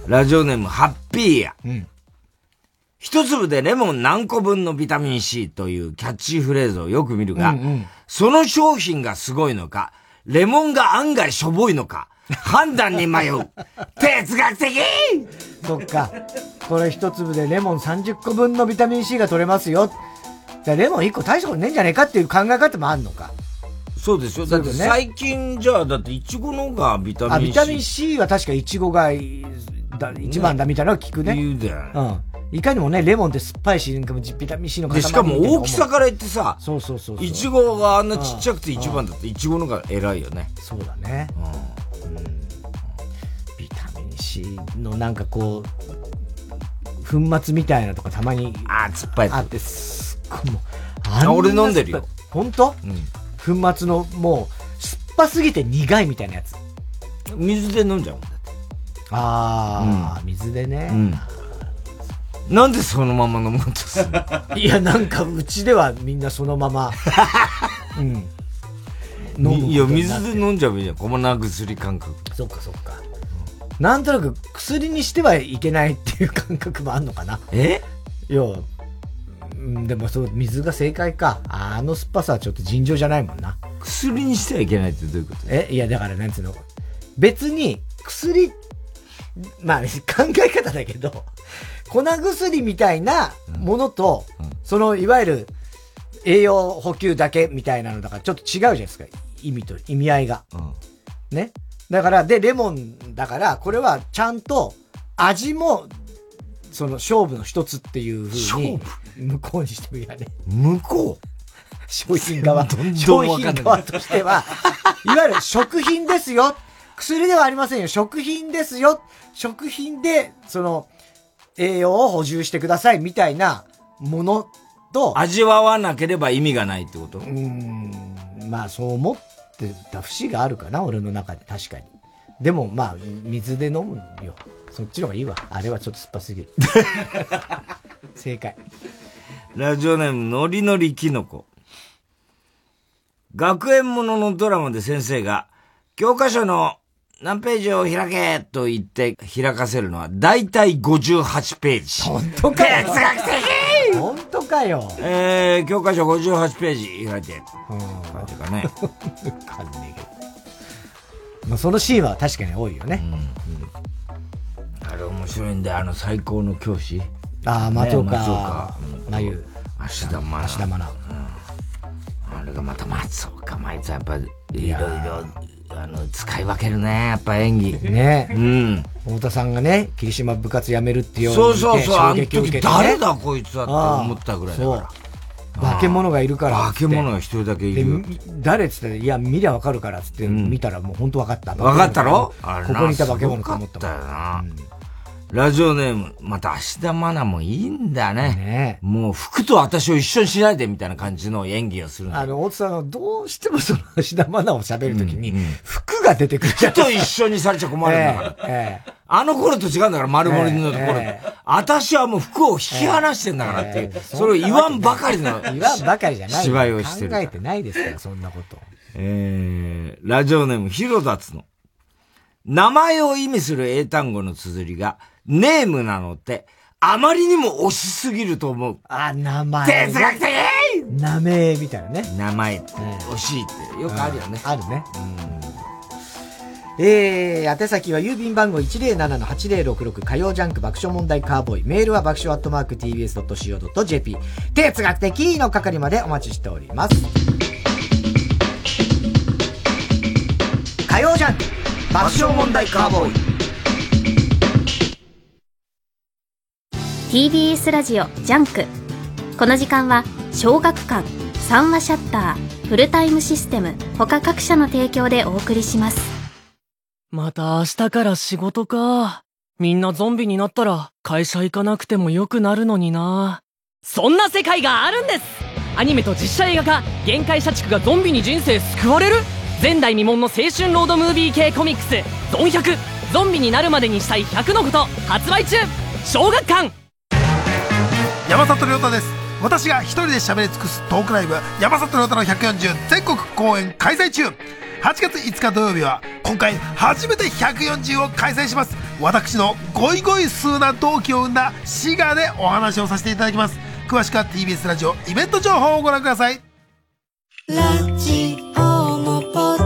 ラジオネーム、ハッピーや。うん。一粒でレモン何個分のビタミン C というキャッチフレーズをよく見るが、うんうんその商品がすごいのか、レモンが案外しょぼいのか、判断に迷う。哲学的そっか。これ一粒でレモン30個分のビタミン C が取れますよ。じゃあレモン1個大したことねえんじゃねえかっていう考え方もあんのか。そうですよ。だって最近じゃあ、だってイチゴの方がビタミン C。あ、ビタミン C は確かイチゴがいだ一番だみたいなのは聞くね。言うじゃん。うん。いかにもね、レモンって酸っぱいし、ビタミン C の塊で、しかも大きさから言ってさ、そうそうそうイチゴがあんなちっちゃくて一番だって、イチゴの方が偉いよね。そうだね。ビタミン C のなんかこう、粉末みたいなとかたまにあ酸っぱいあって、すっごいもう、あ俺飲んでるよ。本当？粉末のもう、酸っぱすぎて苦いみたいなやつ。水で飲んじゃうもん。ああ、水でね。なんでそのまま飲もうとする？いや、なんか、うちではみんなそのまま、うん。いや、水で飲んじゃえばいいじゃん。小物薬感覚。そっかそっか。なんとなく薬にしてはいけないっていう感覚もあんのかな？え？いや、うんでもそう、水が正解か。あの酸っぱさはちょっと尋常じゃないもんな。薬にしてはいけないってどういうこと？えいや、だからなんつうの？別に、薬、まあ、考え方だけど、粉薬みたいなものと、その、いわゆる、栄養補給だけみたいなのだからちょっと違うじゃないですか。意味と、意味合いが。ね。だから、で、レモンだから、これはちゃんと味も、その勝負の一つっていうふうに、向こうにしてもいいやね。向こう？商品側、どんど商品側としては、いわゆる食品ですよ。薬ではありませんよ。食品ですよ。食品で、その、栄養を補充してくださいみたいなものと、味わわなければ意味がないってこと？うん、まあそう思ってた節があるかな、俺の中で確かに。でもまあ、水で飲むよ。そっちの方がいいわ。あれはちょっと酸っぱすぎる。正解。ラジオネーム、のりのりきのこ。学園もののドラマで先生が、教科書の何ページを開けと言って開かせるのは、だいたい58ページ。本当かよ哲学的ー本当かよ。えー、教科書58ページ開いて。書いてかね。かんねえけど。まあ、そのシーンは確かに多いよね。あれ面白いんだよ、あの最高の教師。ああ、松岡。ね松岡。まゆ。芦田愛菜。芦田愛菜。あれがまた松岡まいつやっぱいろいろ、あの、使い分けるね、やっぱ演技。ねうん。太田さんがね、霧島部活辞めるっていうそうそうそう、あの時誰だこいつはって思ったぐらいだから。化け物がいるから。化け物が一人だけいる誰っつったら、いや、見りゃわかるからっつって、見たらもう本当わかった。わかったろ？ここにいた化け物と思っったよな。ラジオネーム、また芦田愛菜もいいんだね。もう服と私を一緒にしないでみたいな感じの演技をするあの、大津さんはどうしてもその芦田愛菜を喋るときに、服が出てくるじゃ服と一緒にされちゃ困るんだから。ええあの頃と違うんだから、丸森のところええ。私はもう服を引き離してんだからっていう、それを言わんばかりの言わんばかりじゃない。芝居をしてる考えてないですから、そんなこと。えー、ラジオネーム、ヒロダツの。名前を意味する英単語の綴りが、ネームなのって、あまりにも惜しすぎると思う。あ、名前。哲学的名前みたいなね。名前、惜しいってよくあるよね。あるね。えー、宛先は郵便番号107-8066火曜ジャンク爆笑問題カーボーイ。メールは爆笑アットマーク tbs.co.jp。哲学的の係までお待ちしております。火曜ジャンク爆笑問題カーボーイ。TBS ラジオジャンク。この時間は小学館三和シヤッターフルタイムシステム他各社の提供でお送りします。また明日から仕事か。みんなゾンビになったら会社行かなくてもよくなるのにな。そんな世界があるんです！アニメと実写映画化限界社畜がゾンビに人生救われる？前代未聞の青春ロードムービー系コミックス「ゾン100ゾンビになるまでにしたい100のこと」発売中！小学館！山里亮太です。私が一人で喋り尽くすトークライブ山里亮太の140全国公演開催中。8月5日土曜日は今回初めて140を開催します。私のゴイゴイ数な同期を生んだ滋賀でお話をさせていただきます。詳しくは TBS ラジオイベント情報をご覧ください。ラジオもポッ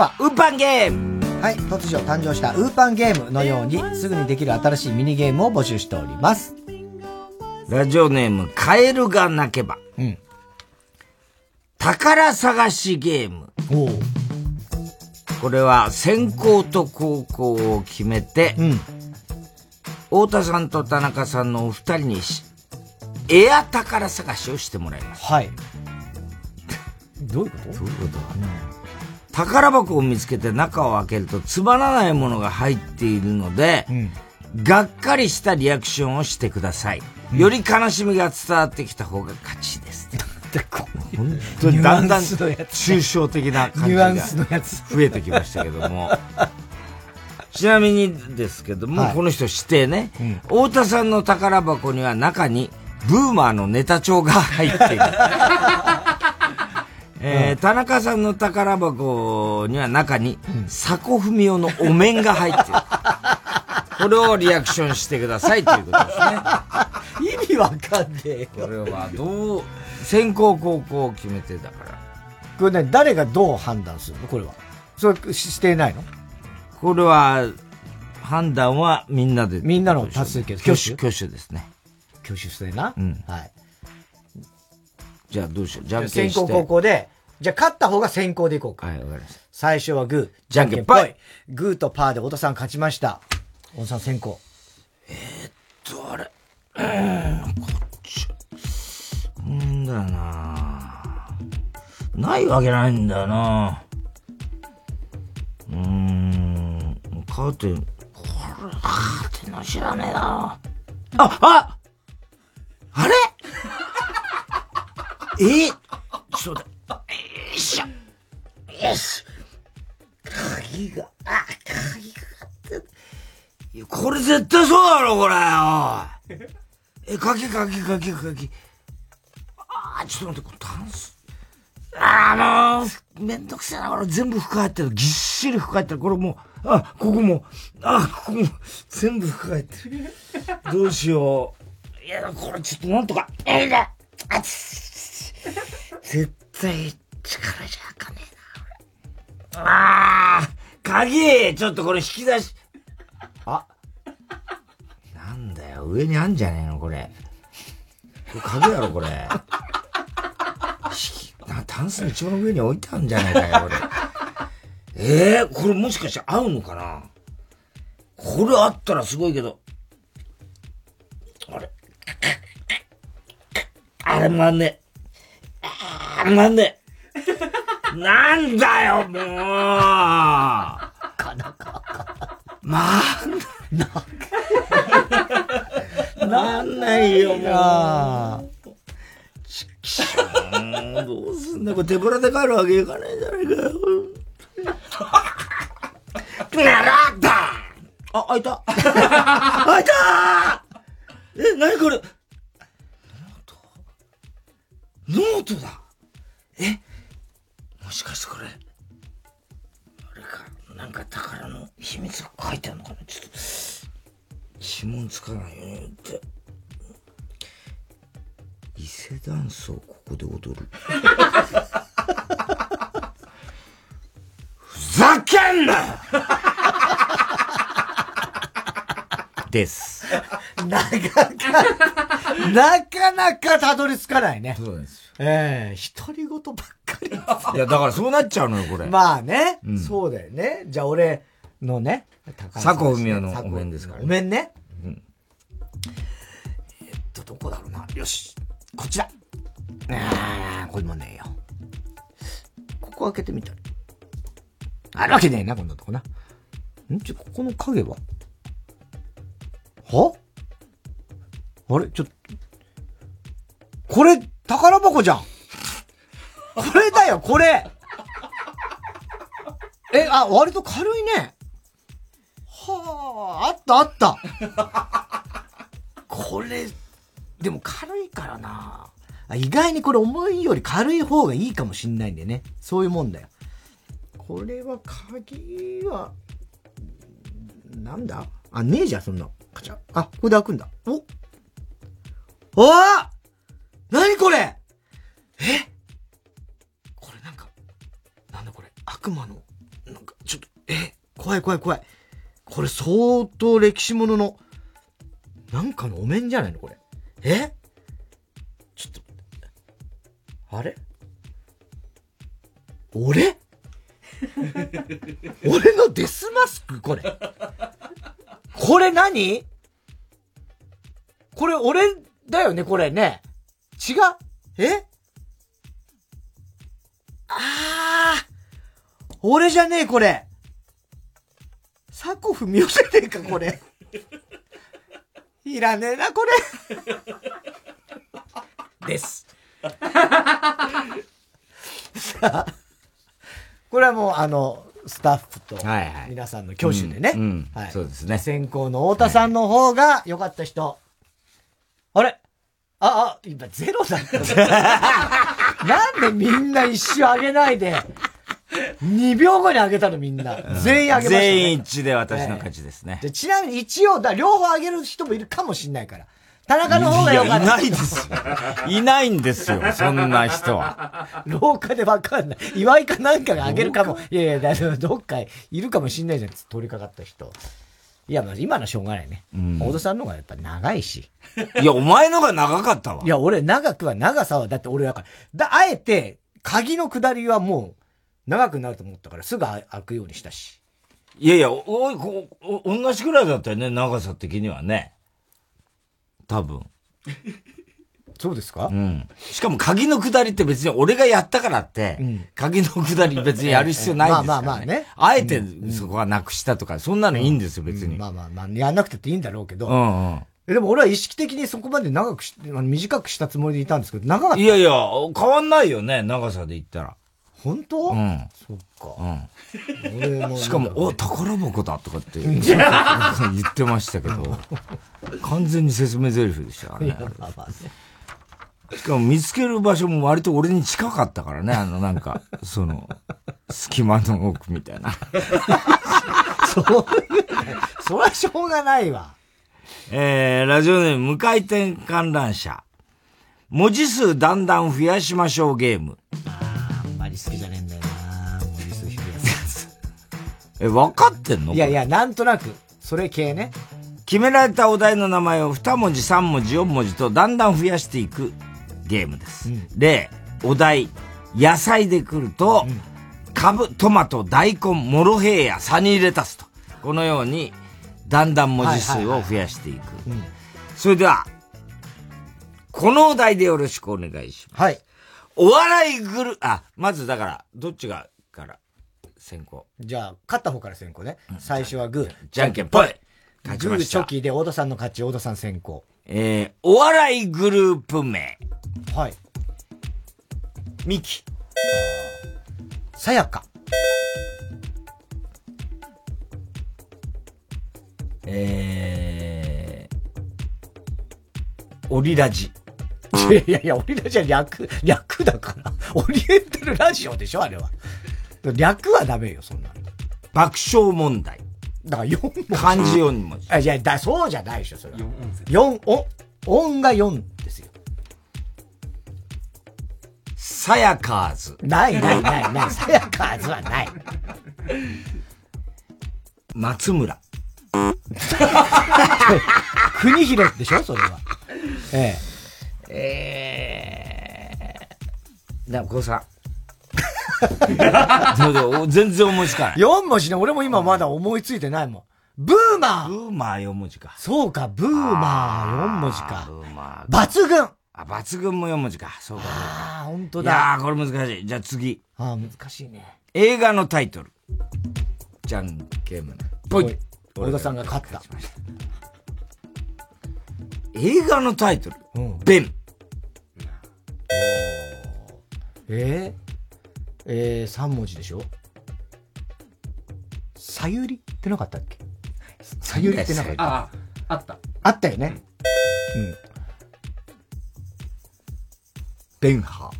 は、ウーパンゲームはい、突如誕生したウーパンゲームのように、すぐにできる新しいミニゲームを募集しております。ラジオネーム、カエルが鳴けば。うん。宝探しゲーム。これは先行と後攻を決めて、太田さんと田中さんのお二人にしエア宝探しをしてもらいます。はい。どういうこと？どういうこと？宝箱を見つけて中を開けるとつまらないものが入っているので、がっかりしたリアクションをしてください。より悲しみが伝わってきた方が勝ちです。本当にだんだん抽象的な感じがニュアンスのやつ増えてきましたけども。ちなみにですけども、はいこの人指定ね、太田さんの宝箱には中にブーマーのネタ帳が入っている。えー田中さんの宝箱には中に、佐古文夫のお面が入ってる。これをリアクションしてくださいということですね。意味わかんねえよ。これはどう、先行後攻を決めてだから。これね、誰がどう判断するの？これは。それしてないの？これは、判断はみんなで。みんなの多数決。挙手、挙手？ですね。挙手制な？うん。はい。じゃあどうしよう。じゃんけんして。先行後攻で、じゃあ勝った方が先行でいこうか。はい、わかりました。最初はグー、じゃんけんぽい。グーとパーで太田さん勝ちました。太田さん先行。と、あれ。うん、こっち。んだよなないわけないんだよなうーん、カーテン、これ、カーテンの知らねえなあ、ああれ？えそうだ。よいしょ。よし。鍵が、あ、鍵があって。これ絶対そうだろ、これ。おい。え、鍵、鍵、鍵、鍵。あー、ちょっと待って、これタンス。あー、もう、めんどくせえな、これ全部服入ってる。ぎっしり服入ってる。これもう、あ、ここも、あ、ここも、全部服入ってる。どうしよう。いや、これちょっとなんとか、えいだあつ絶対力じゃあかねえな、あー、鍵ちょっとこれ引き出し、あ、なんだよ、上にあんじゃねえの、これ。これ鍵やろ、これ。な、タンスの一番上に置いてあるんじゃないかよ、俺。ええー、これもしかして合うのかな？これあったらすごいけど。あれ。あれまんねあれまんねなんだよ、もう。まあ、な、なんないよ、もう。ちくしょうどうすんだこれ手ぶらで帰るわけいかないじゃないかよ。ならだあ、開いた開いたえ、なにこれノートだえ？もしかしてこれ、あれか、なんか宝の秘密が書いてあるのかな？ちょっと、指紋つかないようにって。伊勢ダンスをここで踊る。ふざけんな です。なかなか、なかなかたどり着かないね。そうですええ独り言ばっかり。いや、だからそうなっちゃうのよ、これ。まあね、うんそうだよね。じゃあ俺のね、佐古文夫のお面ですからお面ね。うんえっと、どこだろうな。よし。こっちだ。ああ、これもねえよ。ここ開けてみたら。あるわけねえな、こんなとこな。ん？ちょ、ここの影は？は？あれ？ちょ。これ、宝箱じゃんこれだよ、これえ、あ、割と軽いね。はあ、あったあった。これ、でも軽いからなあ意外にこれ重いより軽い方がいいかもしんないんだよね。そういうもんだよ。これは鍵は、なんだ？あ、ねえじゃん、そんな。カチャ。あ、これで開くんだ。おあなにこれ？え？これなんか、なんだこれ？悪魔の、なんか、ちょっと、え？怖い怖い怖い。これ相当歴史ものの、なんかのお面じゃないのこれ？え？ちょっと、あれ？俺？俺のデスマスクこれ。これ何？これ俺だよねこれね。違う？え？ああ俺じゃねえこれ。佐古文雄じゃねえかこれ。いらねえなこれ。です。さあ、これはもうあの、スタッフと皆さんの挙手でね。そうですね先行の太田さんの方が良かった人。あれ？あ、あ、今ゼロだった。なんでみんな一周上げないで、2秒後に上げたのみんな。全員上げました、ね。全員一致で私の勝ちですね。でちなみに一応だ、両方上げる人もいるかもしんないから。田中の方が良かった。いないですよ。いないんですよ、そんな人は。廊下でわかんない。岩井かなんかが上げるかも。いやいや、どっかいるかもしんないじゃん、通りかかった人。いや、まあ今のはしょうがないね。うん大田さんの方がやっぱ長いし。いや、お前のが長かったわ。いや、俺長くは長さは、だって俺だから、だ、あえて、鍵の下りはもう、長くなると思ったから、すぐ開くようにしたし。いやいや、お、お、こお同じくらいだったよね、長さ的にはね。多分。そうですか？うん。しかも鍵の下りって別に俺がやったからって、鍵の下り別にやる必要ないんですから、ね。まあまあまあねあえてそこはなくしたとか、そんなのいいんですよ、別に。まあまあまあ、やんなくてっていいんだろうけど。うんうん。えでも俺は意識的にそこまで長くし、短くしたつもりでいたんですけど、長かった。いやいや、変わんないよね、長さで言ったら。本当？うん。そっか。うん。俺もしかも、お、宝箱だとかって言ってましたけど、完全に説明台詞でしたね。しかも見つける場所も割と俺に近かったからね、あのなんか、その、隙間の奥みたいな。そういう、それはしょうがないわ。えー、ラジオネーム無回転観覧車。文字数だんだん増やしましょうゲーム。あんまり好きじゃねえんだよな文字数増やす え、分かってんの？いやいや、なんとなく、それ系ね。決められたお題の名前を2文字、3文字、4文字とだんだん増やしていくゲームです。例、お題、野菜で来ると、カブ、トマト、大根、モロヘイヤ、サニーレタスと、このように、だんだん文字数を増やしていく。それでは、このお題でよろしくお願いします。はい。お笑いグル、あ、まずだから、どっちが、から、先行。じゃあ、勝った方から先行ね。最初はグー。じゃんけんぽい勝ちグーましたチョキで、太田さんの勝ち、太田さん先行。えー、お笑いグループ名。はい。ミキ。さやか。えー、オリラジ。いや いやいや、オリラジは略、略だから。オリエンタルラジオでしょ、あれは。略はダメよ、そんなの。爆笑問題。だから4文字。漢字4文字。あ、いや、だ、そうじゃないでしょ、それは。4、音、音が4さやかーず。ないないないない。さやかーずはない。松村。国広でしょ、それは。ええ。えー、だ、こうさ。全然思いつかない。4文字ね、俺も今まだ思いついてないもん。ブーマーブーマー4文字か。そうか、ブーマー4文字か。ブーマー。抜群あ、抜群も4文字か。そうか。ああ、ほんといだ。やー、これ難しい。じゃあ次。ああ、難しいね。映画のタイトル。じゃんけんぽい。小田さんが勝った。映画のタイトル。うん。ベン。えー、えー、3文字でしょ？さゆりってなかったっけ？さゆりってなかったあ、あった。あったよね。うん。ベンハ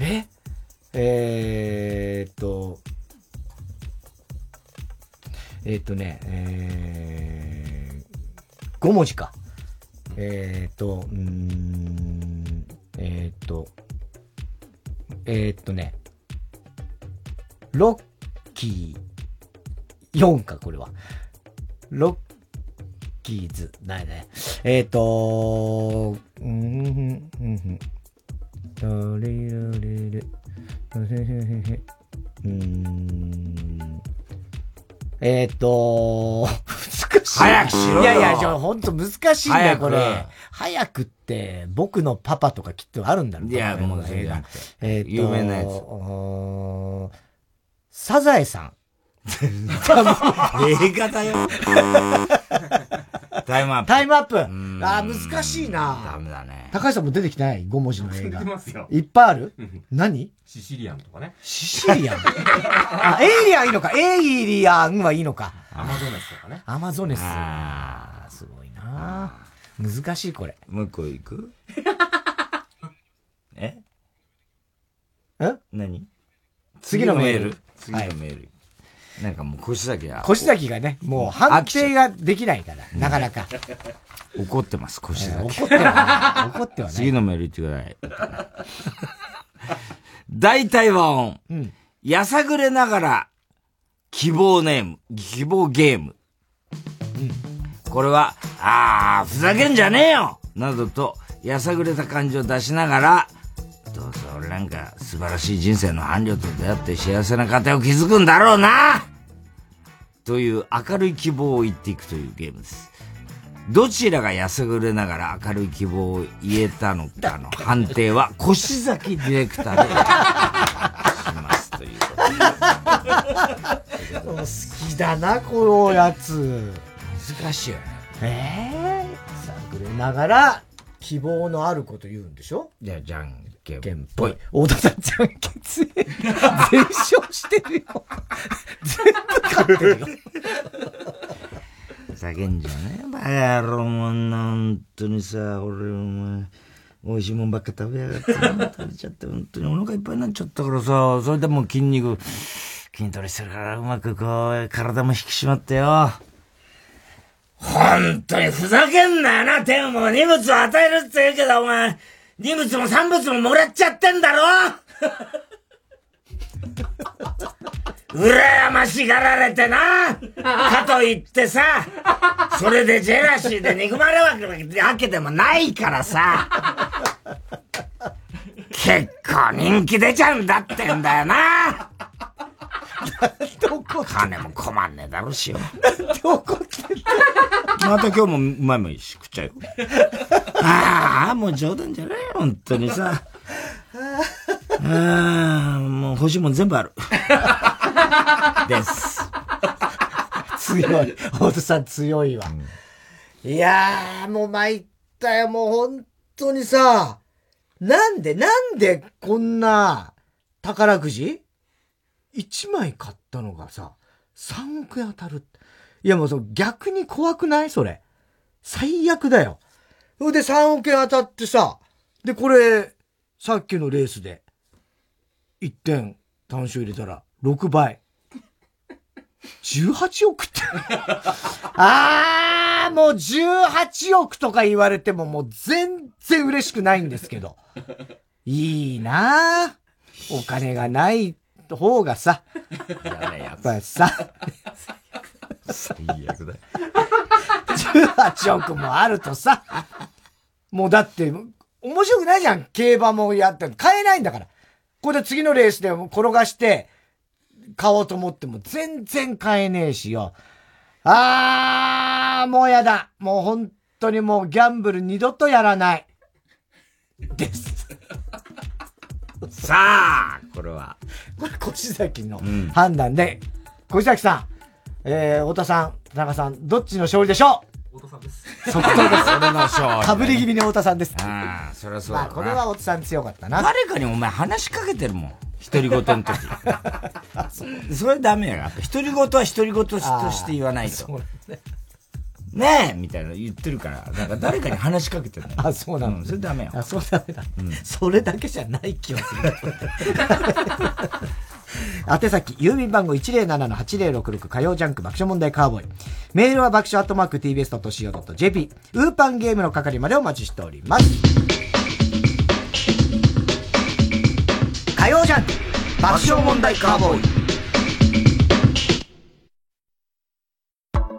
え？えー、っと、えー、っとね、えー、5文字か。えー、っと、うん、えー、っと、えー、っとね、ロッキー。4か、これは。ロッキーズ、ないね。えー、っと、うーん、うん、うん。ドリルリル、うーん。えー、っと、難しい。早くしろよいやいや、じゃほんと難しいんだよ、これ。早くって、僕のパパとかきっとあるんだろいやこのもうそれじゃなくてえーっと、有名なやつサザエさん。映画だよ。タイムアップ。タイムアップ。あー、難しいな。ダメだね。高橋さんも出てきてない ?5 文字の映画。出てますよいっぱいある？何？シシリアンとかね。シシリアン？あ、エイリアンいいのか。エイリアンはいいのか。アマゾネスとかね。アマゾネス。あーすごいな難しいこれ。もう一個いく？え？え？何？次のメール次のメール。なんかもう腰崎が。腰崎がね、もう判定ができないから、なかなか。怒ってます、腰崎。怒ってはない。怒ってはない。次のメール言ってください。大体和音。うん。やさぐれながら、希望ネーム、希望ゲーム。これは、あー、ふざけんじゃねえよなどと、やさぐれた感じを出しながら、どうせ俺なんか素晴らしい人生の伴侶と出会って幸せな家庭を築くんだろうなという明るい希望を言っていくというゲームです。どちらがやさぐれながら明るい希望を言えたのかの判定は、腰崎ディレクターでしますということで。好きだな、このやつ。難しいよね。ええー、探れながら、希望のあること言うんでしょ？じゃあ、じゃん。けんぽい。大田さん、じゃんけん強い。全勝してるよ。全部勝ってるよ。ふざけんじゃねえ、バカ野郎もんな、本当にさ、俺、お前、美味しいもんばっか食べやがって、食べちゃって、本当にお腹いっぱいになっちゃったからさ、それでもう筋肉、筋トレしてるからうまくこう、体も引き締まってよ。本当にふざけんなよな、天も荷物を与えるって言うけど、お前、荷物も産物ももらっちゃってんだろ。羨ましがられてな。かといってさ、それでジェラシーで憎まれるわけでもないからさ、結構人気出ちゃうんだってんだよな金も困んねえだろしよ。怒ってまた今日もうまいもんし食っちゃうよ。ああ、もう冗談じゃないよ、本当にさ。ああ、もう欲しいもん全部ある。です。強い。太田さん強いわ。うん、いやー、もう参ったよ。もう本当にさ、なんで、なんでこんな宝くじ？?1 枚買ったのがさ、3億円当たる。いやもうそ逆に怖くない？それ。最悪だよ。それで3億円当たってさ、で、これ、さっきのレースで、1点単勝入れたら、6倍。18億って あー、もう18億とか言われてももう全然嬉しくないんですけど。いいなお金がない方がさ、やっぱりさ、最悪だ。18億もあるとさ、もうだって、面白くないじゃん。競馬もやって。買えないんだから。これで次のレースで転がして、買おうと思っても全然買えねえしよ。あー、もうやだ。もう本当にもうギャンブル二度とやらない。です。さあ、これは。これ、越崎の判断で、うん、越崎さん、えー、太田さん、田中さん、どっちの勝利でしょう？太田さんです。即答です。俺の勝利。かぶり気味に太田さんです。ああ、そりゃそうだまあ、これは太田さん強かったな。誰かにお前話しかけてるもん。独り言の時。それダメや独り言は独り言として言わないと。ねねえみたいな言ってるから、なんか誰かに話しかけてる あ、そうなの、うん、それダメよ。あ、そうダメだ。うん、それだけじゃない気がする。宛先、郵便番号107-8066火曜ジャンク爆笑問題カーボーイ。メールは爆笑アットマーク tbs.co.jp。ウーパンゲームの係までお待ちしております。火曜ジャンク爆笑問題カーボーイ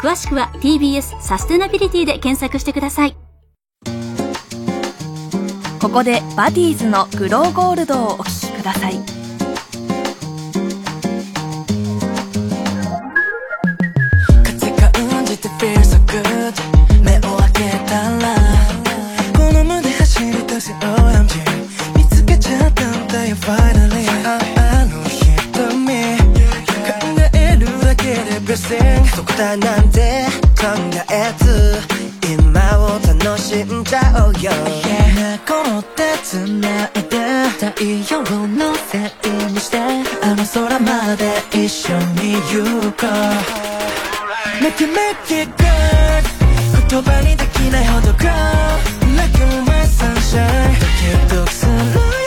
詳しくは TBS サステナビリティで検索してください。ここでバディーズのグローゴールドをお聴きください。風感じて feel so good 目を開けたらこの胸走り出せ OMG 見つけちゃったんだなん楽しんじゃおうよ.この手繋いで太陽をのせにして。あの空まで一緒に行こう。Make it make it good 言葉にできないほど Girl Like my sunshine ドキドキする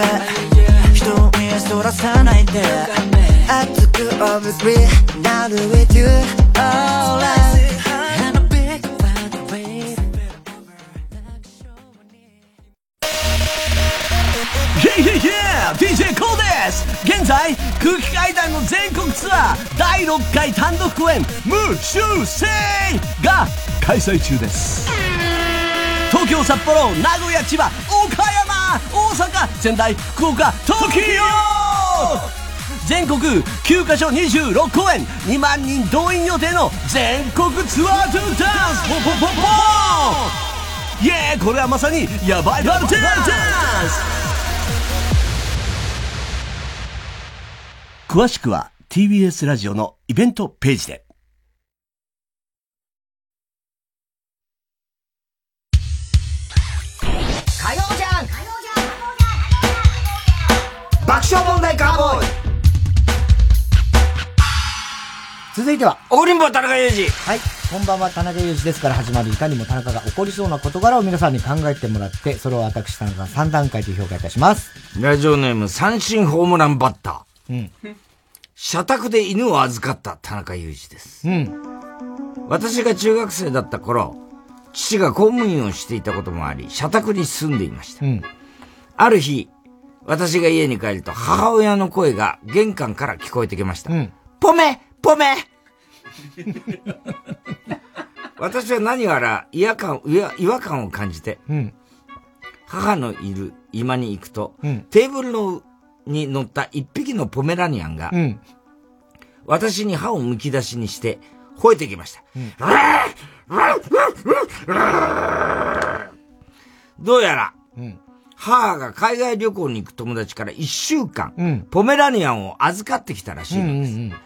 しいベイベー人を見そらさないで。熱く over free なる with you alright And a big fan baby イェイイェイイェイ DJ コーです。現在空気階段の全国ツアー第6回単独公演「無修正」が開催中です。東京札幌名古屋千葉大阪仙台福岡東京全国9カ所26公演2万人動員予定の全国ツアートゥダンスポポポポイエーこれはまさにヤバいバルテンダンス！詳しくは TBS ラジオのイベントページで。爆笑問題カーボーイ続いては、おりんぼ田中裕二。はい。こんばんは、田中裕二ですから始まるいかにも田中が起こりそうな事柄を皆さんに考えてもらって、それを私田中が3段階で評価いたします。ラジオネーム、三振ホームランバッター。うん。社宅で犬を預かった田中裕二です。うん。私が中学生だった頃、父が公務員をしていたこともあり、社宅に住んでいました。うん。ある日、私が家に帰ると母親の声が玄関から聞こえてきました。うん。ポメポメ 私は何やら違和感、違和感を感じて、うん、母のいる居間に行くと、うん、テーブルのに乗った一匹のポメラニアンが、うん、私に歯をむき出しにして吠えてきました。どうやら、母が海外旅行に行く友達から一週間、ポメラニアンを預かってきたらしいんです。うんうんうん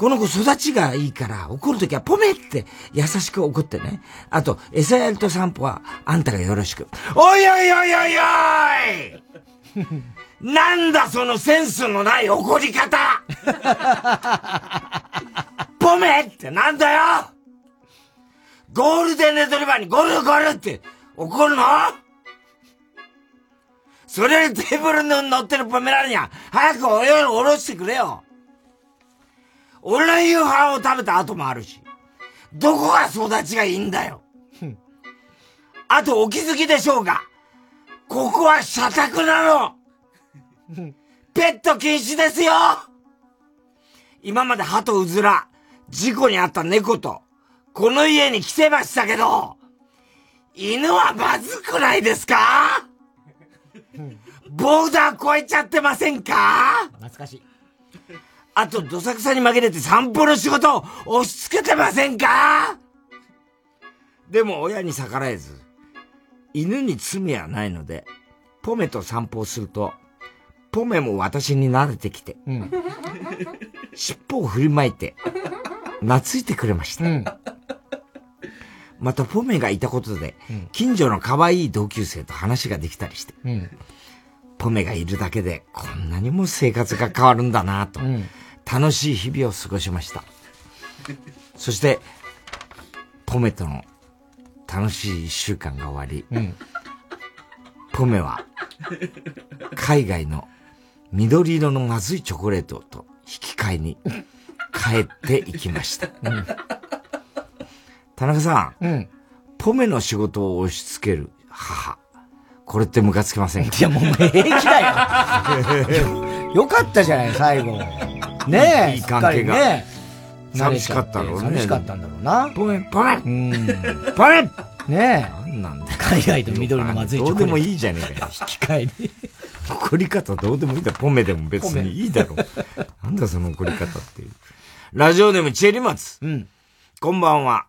この子育ちがいいから怒るときはポメって優しく怒ってね。あと、餌やりと散歩はあんたがよろしく。おいおいおいおいおい なんだそのセンスのない怒り方 ポメってなんだよゴールデンレトリバーにゴルゴルって怒るの？それよりテーブルに乗ってるポメラニアン、早くお湯を下ろしてくれよ。俺の夕飯を食べた後もあるし、どこが育ちがいいんだよ。あとお気づきでしょうかここは社宅なの。ペット禁止ですよ。今まで鳩とうずら、事故に遭った猫と、この家に来てましたけど、犬はまずくないですか？ボーダー越えちゃってませんか？懐かしい。あと、どさくさに紛れて散歩の仕事を押し付けてませんか？でも親に逆らえず、犬に罪はないので、ポメと散歩をすると、ポメも私に慣れてきて、うん、尻尾を振りまいて、懐いてくれました。うん、またポメがいたことで、近所の可愛い同級生と話ができたりして、うん、ポメがいるだけでこんなにも生活が変わるんだなと、楽しい日々を過ごしました。そして、ポメとの楽しい一週間が終わり、ポメは海外の緑色のまずいチョコレートと引き換えに帰っていきました。うん、田中さん、うん、ポメの仕事を押し付ける母。これってムカつきませんか？いや、もう平気だよ。よかったじゃない、最後。ねえ。いい関係が。ね寂しかったろうね。寂しかったんだろうな。ポメ、ポメうん。ポメねえ。なんなんだ海外と緑のまずい。どうでもいいじゃねえかよ。引き換えに。怒り方どうでもいいんだ。ポメでも別にいいだろ。なんだその怒り方っていう。ラジオネームチェリマツ。うん。こんばんは。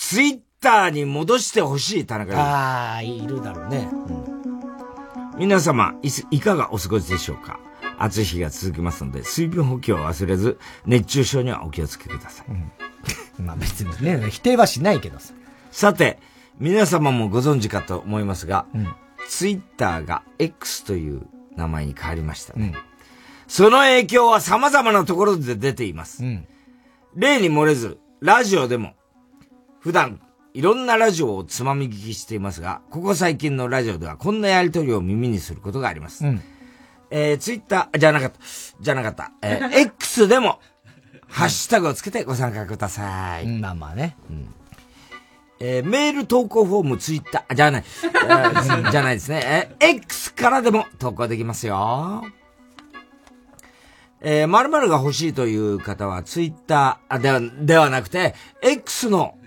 ツイッターに戻してほしい田中ああ、いるだろうね。うん。皆様い、いかがお過ごしでしょうか？暑い日が続きますので、水分補給を忘れず、熱中症にはお気をつけください。うん、まあ別にね、否定はしないけどさ。さて、皆様もご存知かと思いますが、うん、ツイッターが X という名前に変わりましたね。うん、その影響は様々なところで出ています。うん、例に漏れず、ラジオでも、普段、いろんなラジオをつまみ聞きしていますが、ここ最近のラジオではこんなやりとりを耳にすることがあります。うん、えー、ツイッター、じゃなかった、じゃなかった、えー、X でも、ハッシュタグをつけてご参加ください。まあまあね。うんえー、メール投稿フォーム、ツイッター、じゃない、じゃないですね。えー、X からでも投稿できますよ。えー、〇〇が欲しいという方は、ツイッター、あ、では、ではなくて、X の、うん、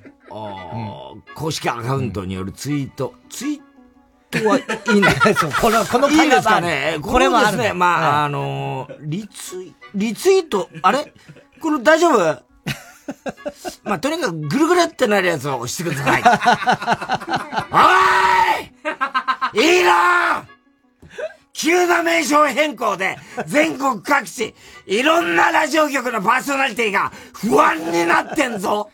公式アカウントによるツイート、ツイートはいいんだ。そう、この、このいいですかね。これもですね、まあ、あのリツイ、リツイート、あれ？この大丈夫？まあ、とにかくぐるぐるってなるやつを押してください。おい！いいな急な名称変更で全国各地いろんなラジオ局のパーソナリティが不安になってんぞ。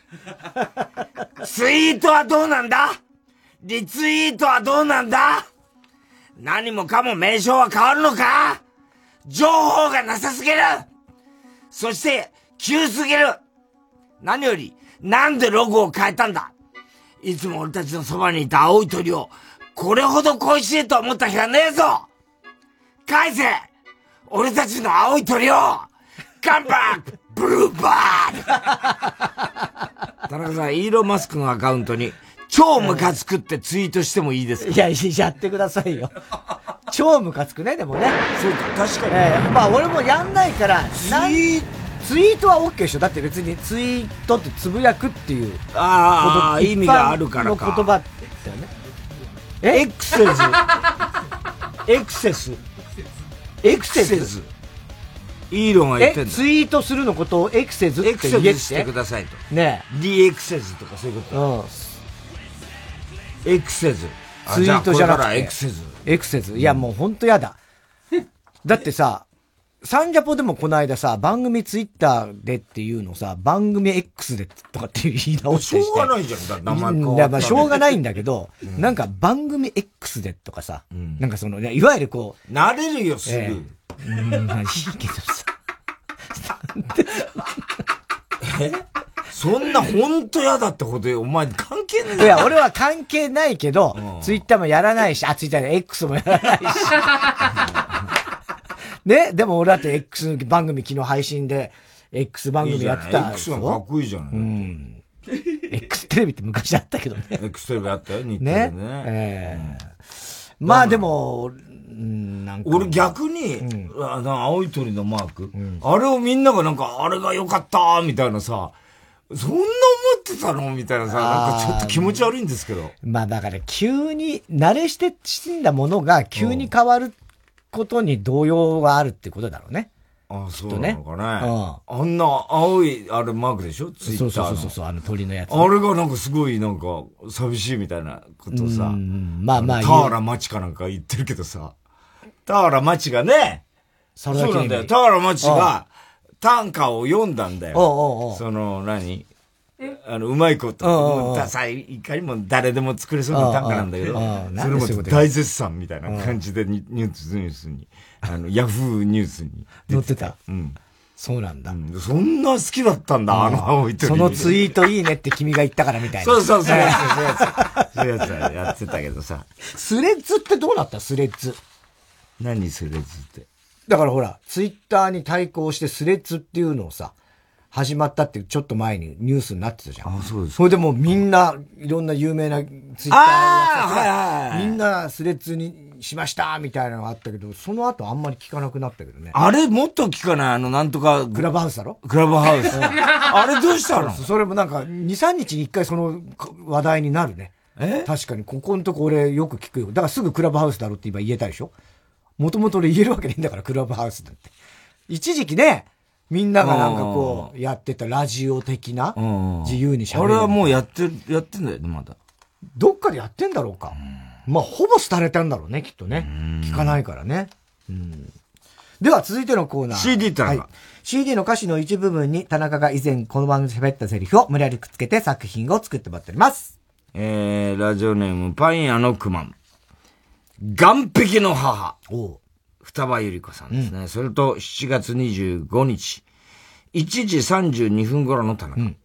ツイートはどうなんだ？リツイートはどうなんだ？何もかも名称は変わるのか？情報がなさすぎる。そして、急すぎる。何より、なんでロゴを変えたんだ？いつも俺たちのそばにいた青い鳥を、これほど恋しいと思った日はねえぞ。返せ。俺たちの青い鳥を。カンバック。ブルーバー田中さん、イーロン・マスクのアカウントに、超ムカつくってツイートしてもいいですか？いや、やってくださいよ。超ムカつくね、でもね。そうか、確かに。えー、まあ俺もやんないから、ツイートツイートは OK でしょ。だって別にツイートってつぶやくっていうああ意味があるからか。の言葉ですよね。エクセス。エクセスエクセスイーロンが言ってんだツイートするのことをエクセスって言えしてくださいと。ねえ。D エクセスとかそういうこと？うん。エクセスツイートじゃなくて。エクセスエクセスいやもうほんとやだ。だってさサンジャポでもこの間さ、番組ツイッターでっていうのさ、番組 X でとかって言い直してしょうがないじゃん、名前変わいや、まあしょうがないんだけど、うん、なんか番組 X でとかさ、うん、なんかその、いわゆるこう。慣れるよ、すぐ。えー、うん、いいけどさ。え？そんな本当嫌だってことで、お前関係ないいや、俺は関係ないけど、ツイッターもやらないし、あ、ツイッターで X もやらないし。ね、でも俺だって X 番組昨日配信で、X 番組やってた。X がかっこいいじゃない。うん。X テレビって昔あったけどね。X テレビあったよ、日テレね。ねええー、まあでも、なんか。俺逆に、うん、あの青い鳥のマーク、うん、あれをみんながなんか、あれが良かったみたいなさ、そんな思ってたのみたいなさ、なんかちょっと気持ち悪いんですけど。まあだから急に、慣れして死んだものが急に変わることに動揺があるってことだろうね。ああ、そうなのかね。うん、あんな青い、あれマークでしょ？ツイッターそうそうそうあの鳥のやつ。あれがなんかすごいなんか寂しいみたいなことさ。まあまあ。田原町かなんか言ってるけどさ。田原町がね、そうなんだよ。田原町が短歌を読んだんだよ。おうおうその何、あの、うまいこと。ダサい、いかにも誰でも作れそうな短歌なんだけど、それも大絶賛みたいな感じでニュース、ニュースに、あの、ヤフーニュースに 載ってた？うん。そうなんだ、そんな好きだったんだ、あの青い鳥。そのツイートいいねって君が言ったからみたいな。そうそうそう。そういうやつ。そういうやつやってたけどさ。スレッズってどうなった？スレッズ。何スレッズって？だからほら、ツイッターに対抗してスレッズっていうのをさ、始まったってちょっと前にニュースになってたじゃん。あ、そうですそれでもうみんな、いろんな有名なツイッターが、みんなスレッズにしましたみたいなのがあったけど、その後あんまり聞かなくなったけどね。あれ？もっと聞かない？あの、なんとか。クラブハウスだろ？クラブハウス。あれどうしたの？それもなんか、2、3日に1回その話題になるね。え？確かに、ここのとこ俺よく聞くよ。だからすぐクラブハウスだろって今言えたでしょ？もともと俺言えるわけないんだから、クラブハウスだって。一時期ね、みんながなんかこう、やってたラジオ的な、自由に喋る。あれはもうやってる、やってんだよね、まだ。どっかでやってんだろうか。まあ、ほぼ廃れたんだろうね、きっとね。聞かないからね。では、続いてのコーナー。CD ってはい、CD の歌詞の一部分に田中が以前この番組で喋ったセリフを無理やりくっつけて作品を作ってもらっております。えー、ラジオネームパン屋のクマン。岸壁の母。お双葉ゆり子さんですね。うん、それと、7月25日、1時32分頃の田中。うん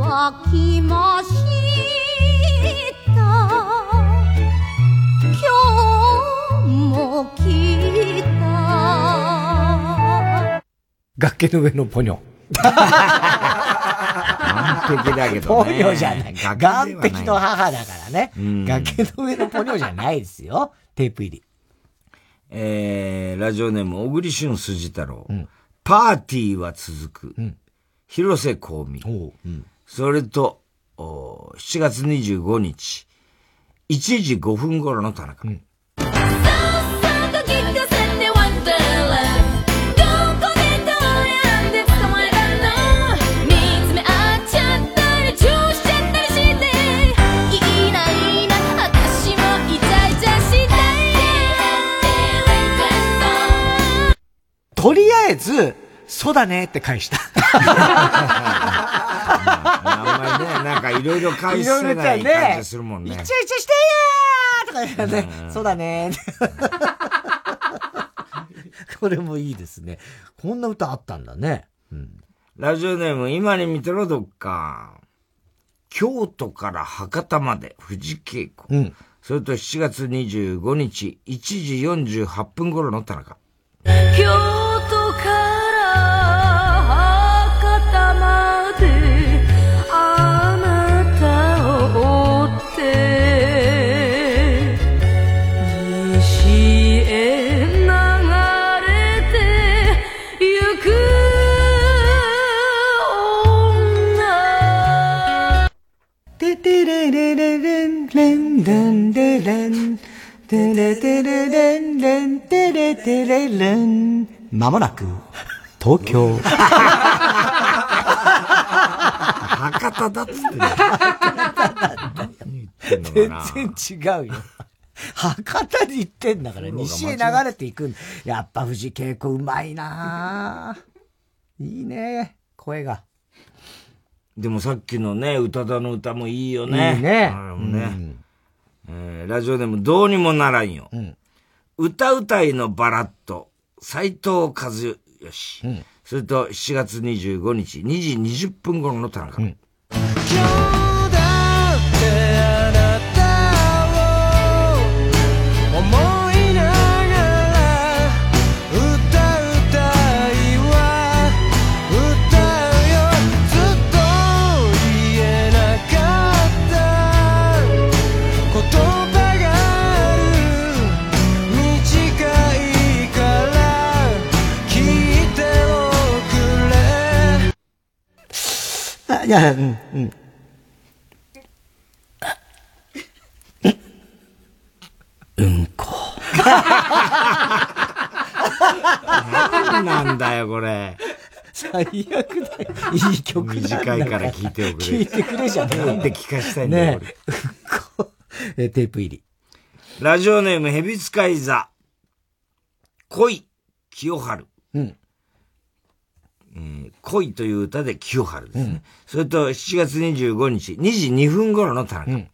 は来ました今日も来た崖の上のポニョ。完璧だけどね。ポニョじゃない。岸壁の母だからね。崖の上のポニョじゃないですよ。テープ入り。えー、ラジオネーム、小栗旬筋太郎。うん、パーティーは続く。うん、広瀬香美。うん、それと、7月25日、1時5分頃の田中。うんとりあえず、そうだねって返した。あんまりね、なんかいろいろ返せない感じするもんね。イチャイチャしてやーとか言ってね、そうだね これもいいですね。こんな歌あったんだね。うん、ラジオネーム、今に見てろどっか。京都から博多まで、富士稽古。うん、それと7月25日、1時48分頃の田中。レンレレン、テレテレレンレン、テレテレレン。まもなく、東京。博多だっつって全然違うよ。博多に行ってんだから、西へ流れていくやっぱ藤恵子うまいないいね、声が。でもさっきのね、宇多田の歌もいいよね。いいね。ね、えー、ラジオでもどうにもならんよ。うん、歌うたいのバラット、斎藤和義。うん、それと7月25日、2時20分頃の田中。うんいや、うん、うん。うんこ。何なんだよ、これ。最悪だよ。いい曲だ短いから聞いておくれ。聞いてくれじゃねえなんで聞かしたいんだよ、ね、え、テープ入り。ラジオネーム、ヘビ使い座。恋、清春。うん。うん、恋という歌で清春ですね。うん、それと7月25日、2時2分頃の田中。うん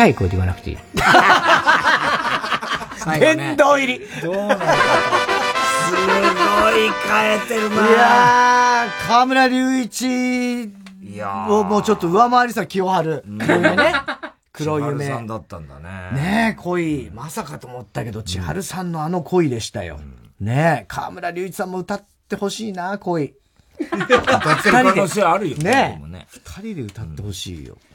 ちっちゃい声で言わなくていい。殿堂入り。どうなんだすごい変えてるな。いやー、河村隆一をもうちょっと上回りさ、清春。黒夢ね。黒夢。さんだったんだね。ねえ、恋。まさかと思ったけど、千春さんのあの恋でしたよ。ねえ、河村隆一さんも歌ってほしいな、恋。歌ってる可能性あるよね。ね二人で歌ってほしいよ。え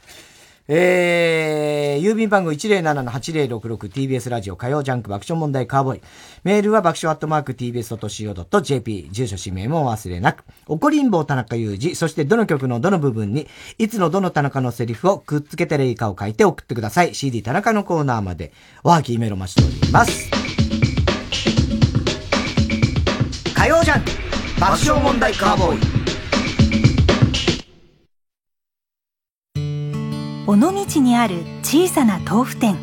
えー、郵便番号 107-8066TBS ラジオ火曜ジャンク爆笑問題カーボーイ。メールは爆笑アットマーク TBS.CO.JP。住所氏名もお忘れなく。怒りんぼう田中裕二。そしてどの曲のどの部分に、いつのどの田中のセリフをくっつけてレイカを書いて送ってください。CD 田中のコーナーまで。ワーキーメロ待ちしております。火曜ジャンク爆笑問題カーボーイ。尾道にある小さな豆腐店。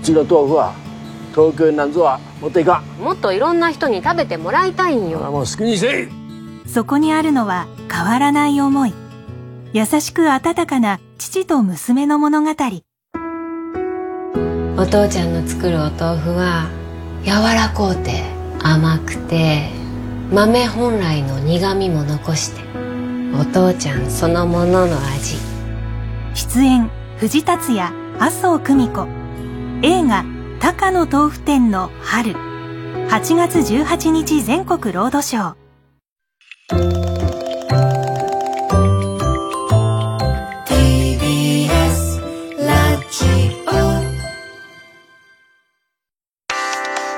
うちの豆腐は東京になんぞは持っていかもっといろんな人に食べてもらいたいんよ。もう好きにせい。そこにあるのは変わらない思い。優しく温かな父と娘の物語。お父ちゃんの作るお豆腐は柔らこうて甘くて豆本来の苦みも残してお父ちゃんそのものの味出演藤達也麻生久美子。映画「高野豆腐店の春」8月18日全国ロードショー。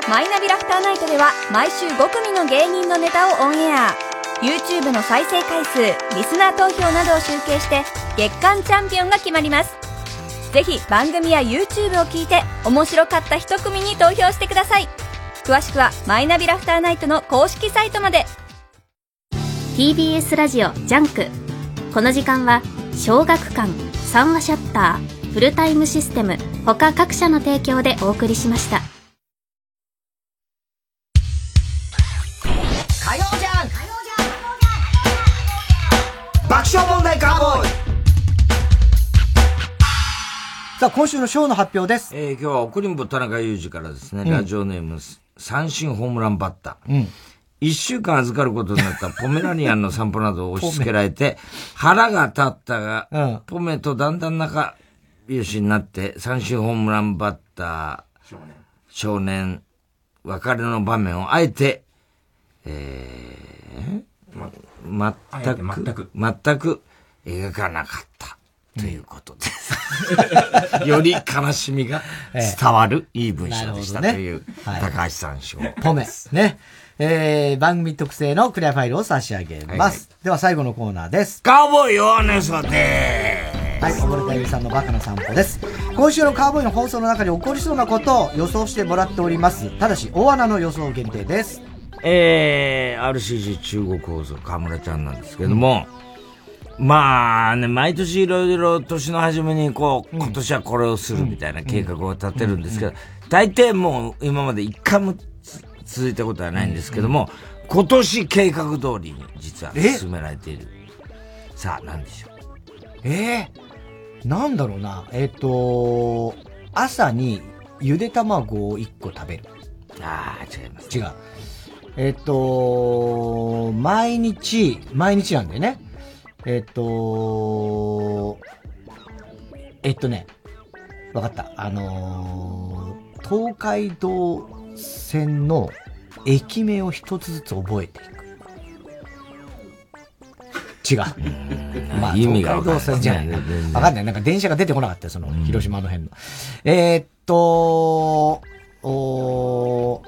マイナビラフターナイトでは毎週5組の芸人のネタをオンエア。YouTube の再生回数リスナー投票などを集計して月間チャンピオンが決まります。ぜひ番組や YouTube を聞いて面白かった一組に投票してください。詳しくはマイナビラフターナイトの公式サイトまで。TBS ラジオジャンク。この時間は小学館三和シヤッターフルタイムシステム他各社の提供でお送りしました。火曜じゃん。爆笑問題カーボーイさあ、今週のショーの発表です。えー、今日は送りんぼ田中裕二からですね、うん、ラジオネーム、三振ホームランバッタ。ー。うん。一週間預かることになった ポメラニアンの散歩などを押し付けられて、腹が立ったが、うん、ポメとだんだん仲良しになって、三振ホームランバッター、少年、別れの場面をあえて、えー、ま、全く、全く、全く描かなかった。ということです。より悲しみが伝わるいい文章でしたという、高橋さん賞。ポメ。ね。えー、番組特製のクリアファイルを差し上げます。では最後のコーナーです。カーボーイヨネソではい、溺れたゆりさんのバカな散歩です。今週のカーボーイの放送の中で起こりそうなことを予想してもらっております。ただし、大穴の予想限定です。えー、RCG 中国放送河村ちゃんなんですけども、うんまあね、毎年いろいろ年の初めにこう、今年はこれをするみたいな計画を立てるんですけど、大抵もう今まで一回も続いたことはないんですけども、今年計画通りに実は進められている。さあ、なんでしょう？え？えー、なんだろうな。えっ、ー、と、朝にゆで卵を1個食べる。ああ、違います、違う。えっ、ー、と、毎日、毎日なんだよね。えっと、えっとね、わかった。あのー、東海道線の駅名を一つずつ覚えていく。違う。まあ、意味が東海道線じゃないな。わかんない。なんか電車が出てこなかったよ、その、広島の辺の。えー、っと、お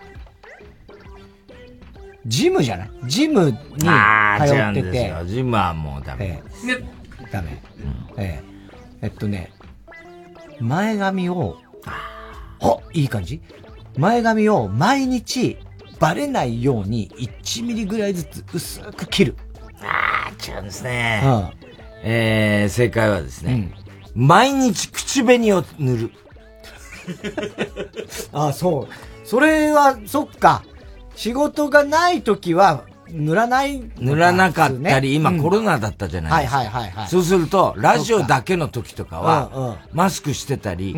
ジムじゃない？ジムに通ってて。ジムはもうダメ。ええ、ダメ。うん、ええ。えっとね、前髪を、あ、いい感じ？前髪を毎日バレないように1ミリぐらいずつ薄く切る。ああ、違うんですね。うん。えー、正解はですね、うん、毎日口紅を塗る。あ あ、そう。それは、そっか。仕事がない時は、塗らない、塗らなかったり、今コロナだったじゃないですか。はいはいはい、そうすると、ラジオだけの時とかは、マスクしてたり、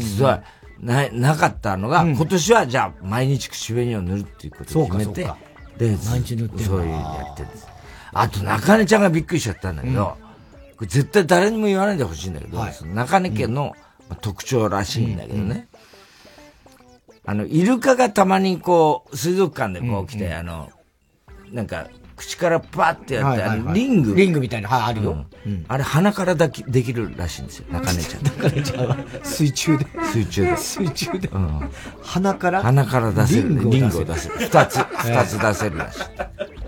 すごい、な、なかったのが、今年はじゃあ、毎日口紅を塗るっていうことを決めて、で、毎日塗ってそういうやってるんです。あと、中根ちゃんがびっくりしちゃったんだけど、これ絶対誰にも言わないでほしいんだけど、中根家の特徴らしいんだけどね。あの、イルカがたまにこう、水族館でこう来て、うんうん、あの、なんか、口からパッてやって、あのリング。リングみたいな、はい、あるよ。あれ鼻からだきできるらしいんですよ、中根ちゃん。中根ちゃんは水中で。水中で。水中で。鼻から鼻から出せる。リングを出せる。二つ、二つ出せるらしい。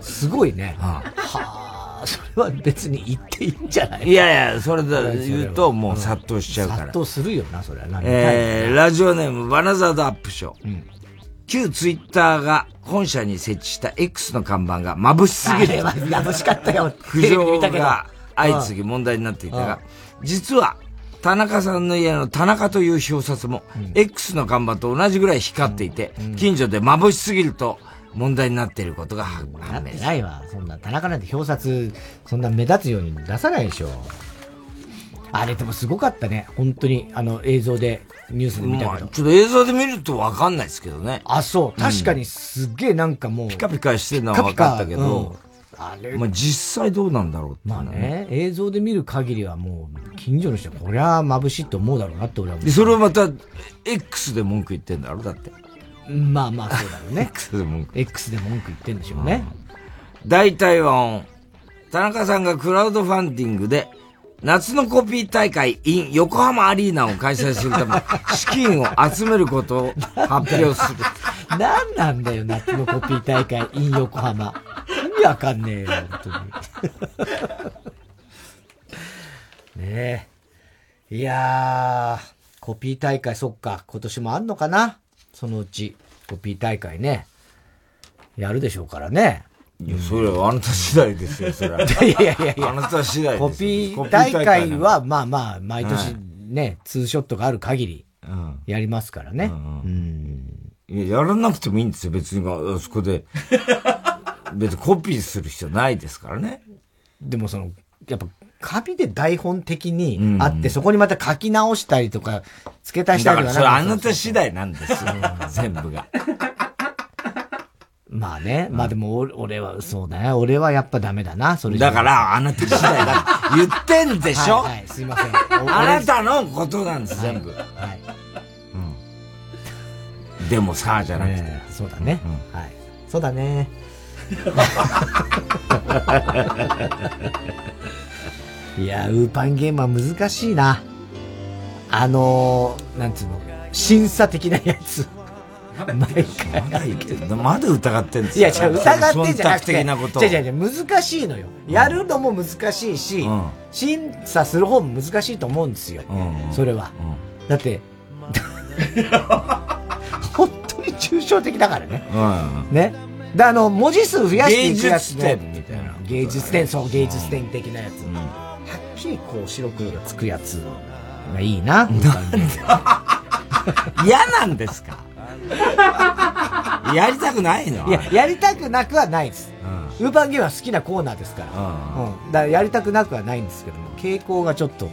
すごいね。はあ、それは別に言っていいんじゃない？いやいや、それで言うともう殺到しちゃうから。殺到するよな、それは。えー、ラジオネーム、バナザードアップショー。旧ツイッターが本社に設置した X の看板が眩しすぎる。あれは眩しかったよ。苦情が相次ぎ問題になっていたが、実は、田中さんの家の田中という表札も、X の看板と同じぐらい光っていて、近所で眩しすぎると問題になっていることが判明した。ないわ。そんな、田中なんて表札、そんな目立つように出さないでしょ。あれでもすごかったね。本当に、あの映像で、ニュースで見たけど。ちょっと映像で見るとわかんないですけどね。あ、そう。確かにすっげえなんかもう。ピカピカしてるのは分かったけど、あれまあ実際どうなんだろうって、まあね、映像で見る限りはもう、近所の人はこりゃ眩しいと思うだろうなって俺はで、それをまた、X で文句言ってんだろだって。まあまあそうだろうね。X で文句。X で文句言ってんでしょうね。大体音。田中さんがクラウドファンディングで、夏のコピー大会 in 横浜アリーナを開催するため、資金を集めることを発表する。何なんだよ、夏のコピー大会 in 横浜。意味わかんねえよ、本当に。ねえ。いやー、コピー大会、そっか、今年もあんのかな？そのうち、コピー大会ね。やるでしょうからね。いや、それはあなた次第ですよ、それは。いやいやいやいや。あなた次第ですコピー大会は、まあまあ、毎年ね、ツーショットがある限り、やりますからね。いや、やらなくてもいいんですよ、別に、あそこで。別にコピーする必要ないですからね。でもその、やっぱ、紙で台本的にあって、そこにまた書き直したりとか、付け足したりとかそれあなた次第なんですよ、全部が。まあね。まあでも、俺は、そうだね。俺はやっぱダメだな、それだから、あなた次第だ言ってんでしょ？はい、すいません。あなたのことなんです、全部。はい。うん。でもさ、じゃなくて。そうだね。はい。そうだね。いや、ウーパンゲームは難しいな。あのー、なんつうの、審査的なやつ。毎回。まだ言まだ疑ってんですいや、違う、疑ってんじゃなくて。的なこと違う違う違う、難しいのよ。やるのも難しいし、審査する方も難しいと思うんですよ。それは。だって、本当に抽象的だからね。ね。で、あの、文字数増やしていくやつ、ね、芸術点みたいな。芸術点、そう、芸術点的なやつ。はっきりこう、白黒がつくやつがいいな。嫌なんですか？やりたくないの？いや、やりたくなくはないです。ウーパンゲームは好きなコーナーですから。うん。だからやりたくなくはないんですけども、傾向がちょっと、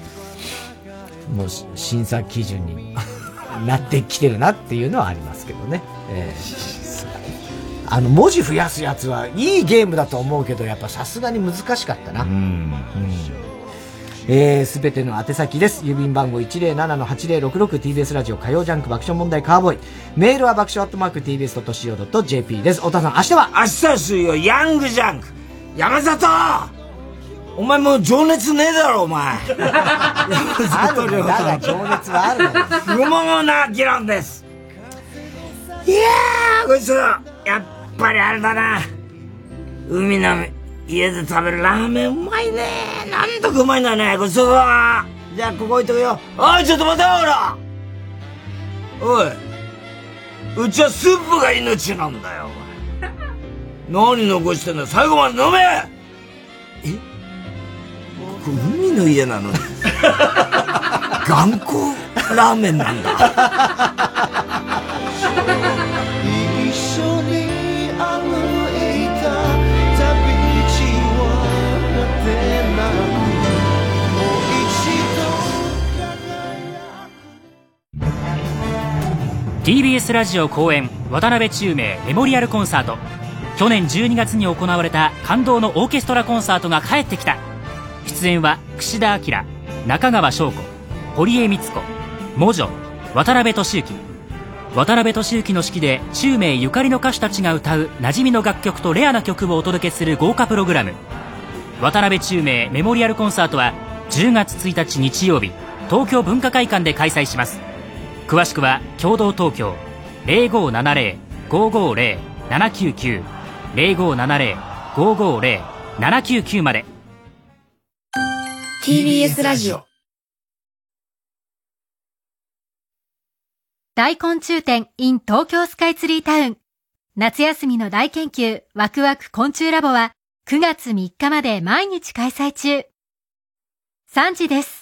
もう審査基準に なってきてるなっていうのはありますけどね。えーあの、文字増やすやつはいいゲームだと思うけど、やっぱさすがに難しかったな。うん。えー、すべての宛先です。郵便番号 107-8066TBS ラジオ火曜ジャンク爆笑問題カーボーイ。メールは爆笑アットマーク TBS.CO.JP です。おたさん、明日は？明日は水曜、ヤングジャンク山里お前もう情熱ねえだろ、お前。あるんだが情熱はある。不毛な議論です。いやー、こいつ、やっぱりあれだな。海の家で食べるラーメンうまいね。なんとかうまいんだね。ごちそうさま。じゃあ、ここ置いとくよ。おい、ちょっと待てよ、ほら。おい。うちはスープが命なんだよ、お前。何残してんだ最後まで飲めえ？ここ海の家なのに。頑固ラーメンなんだ。TBS ラジオ公演渡辺宙明メモリアルコンサート。去年12月に行われた感動のオーケストラコンサートが帰ってきた。出演は櫛田明中川翔子堀江光子モジョ渡辺俊之渡辺俊之の指揮で中名ゆかりの歌手たちが歌う馴染みの楽曲とレアな曲をお届けする豪華プログラム。渡辺中名メモリアルコンサートは10月1日日曜日東京文化会館で開催します。詳しくは共同東京0570-550-799 0570-550-799まで。TBS ラジオ大昆虫展 in 東京スカイツリータウン。夏休みの大研究ワクワク昆虫ラボは9月3日まで毎日開催中。3時です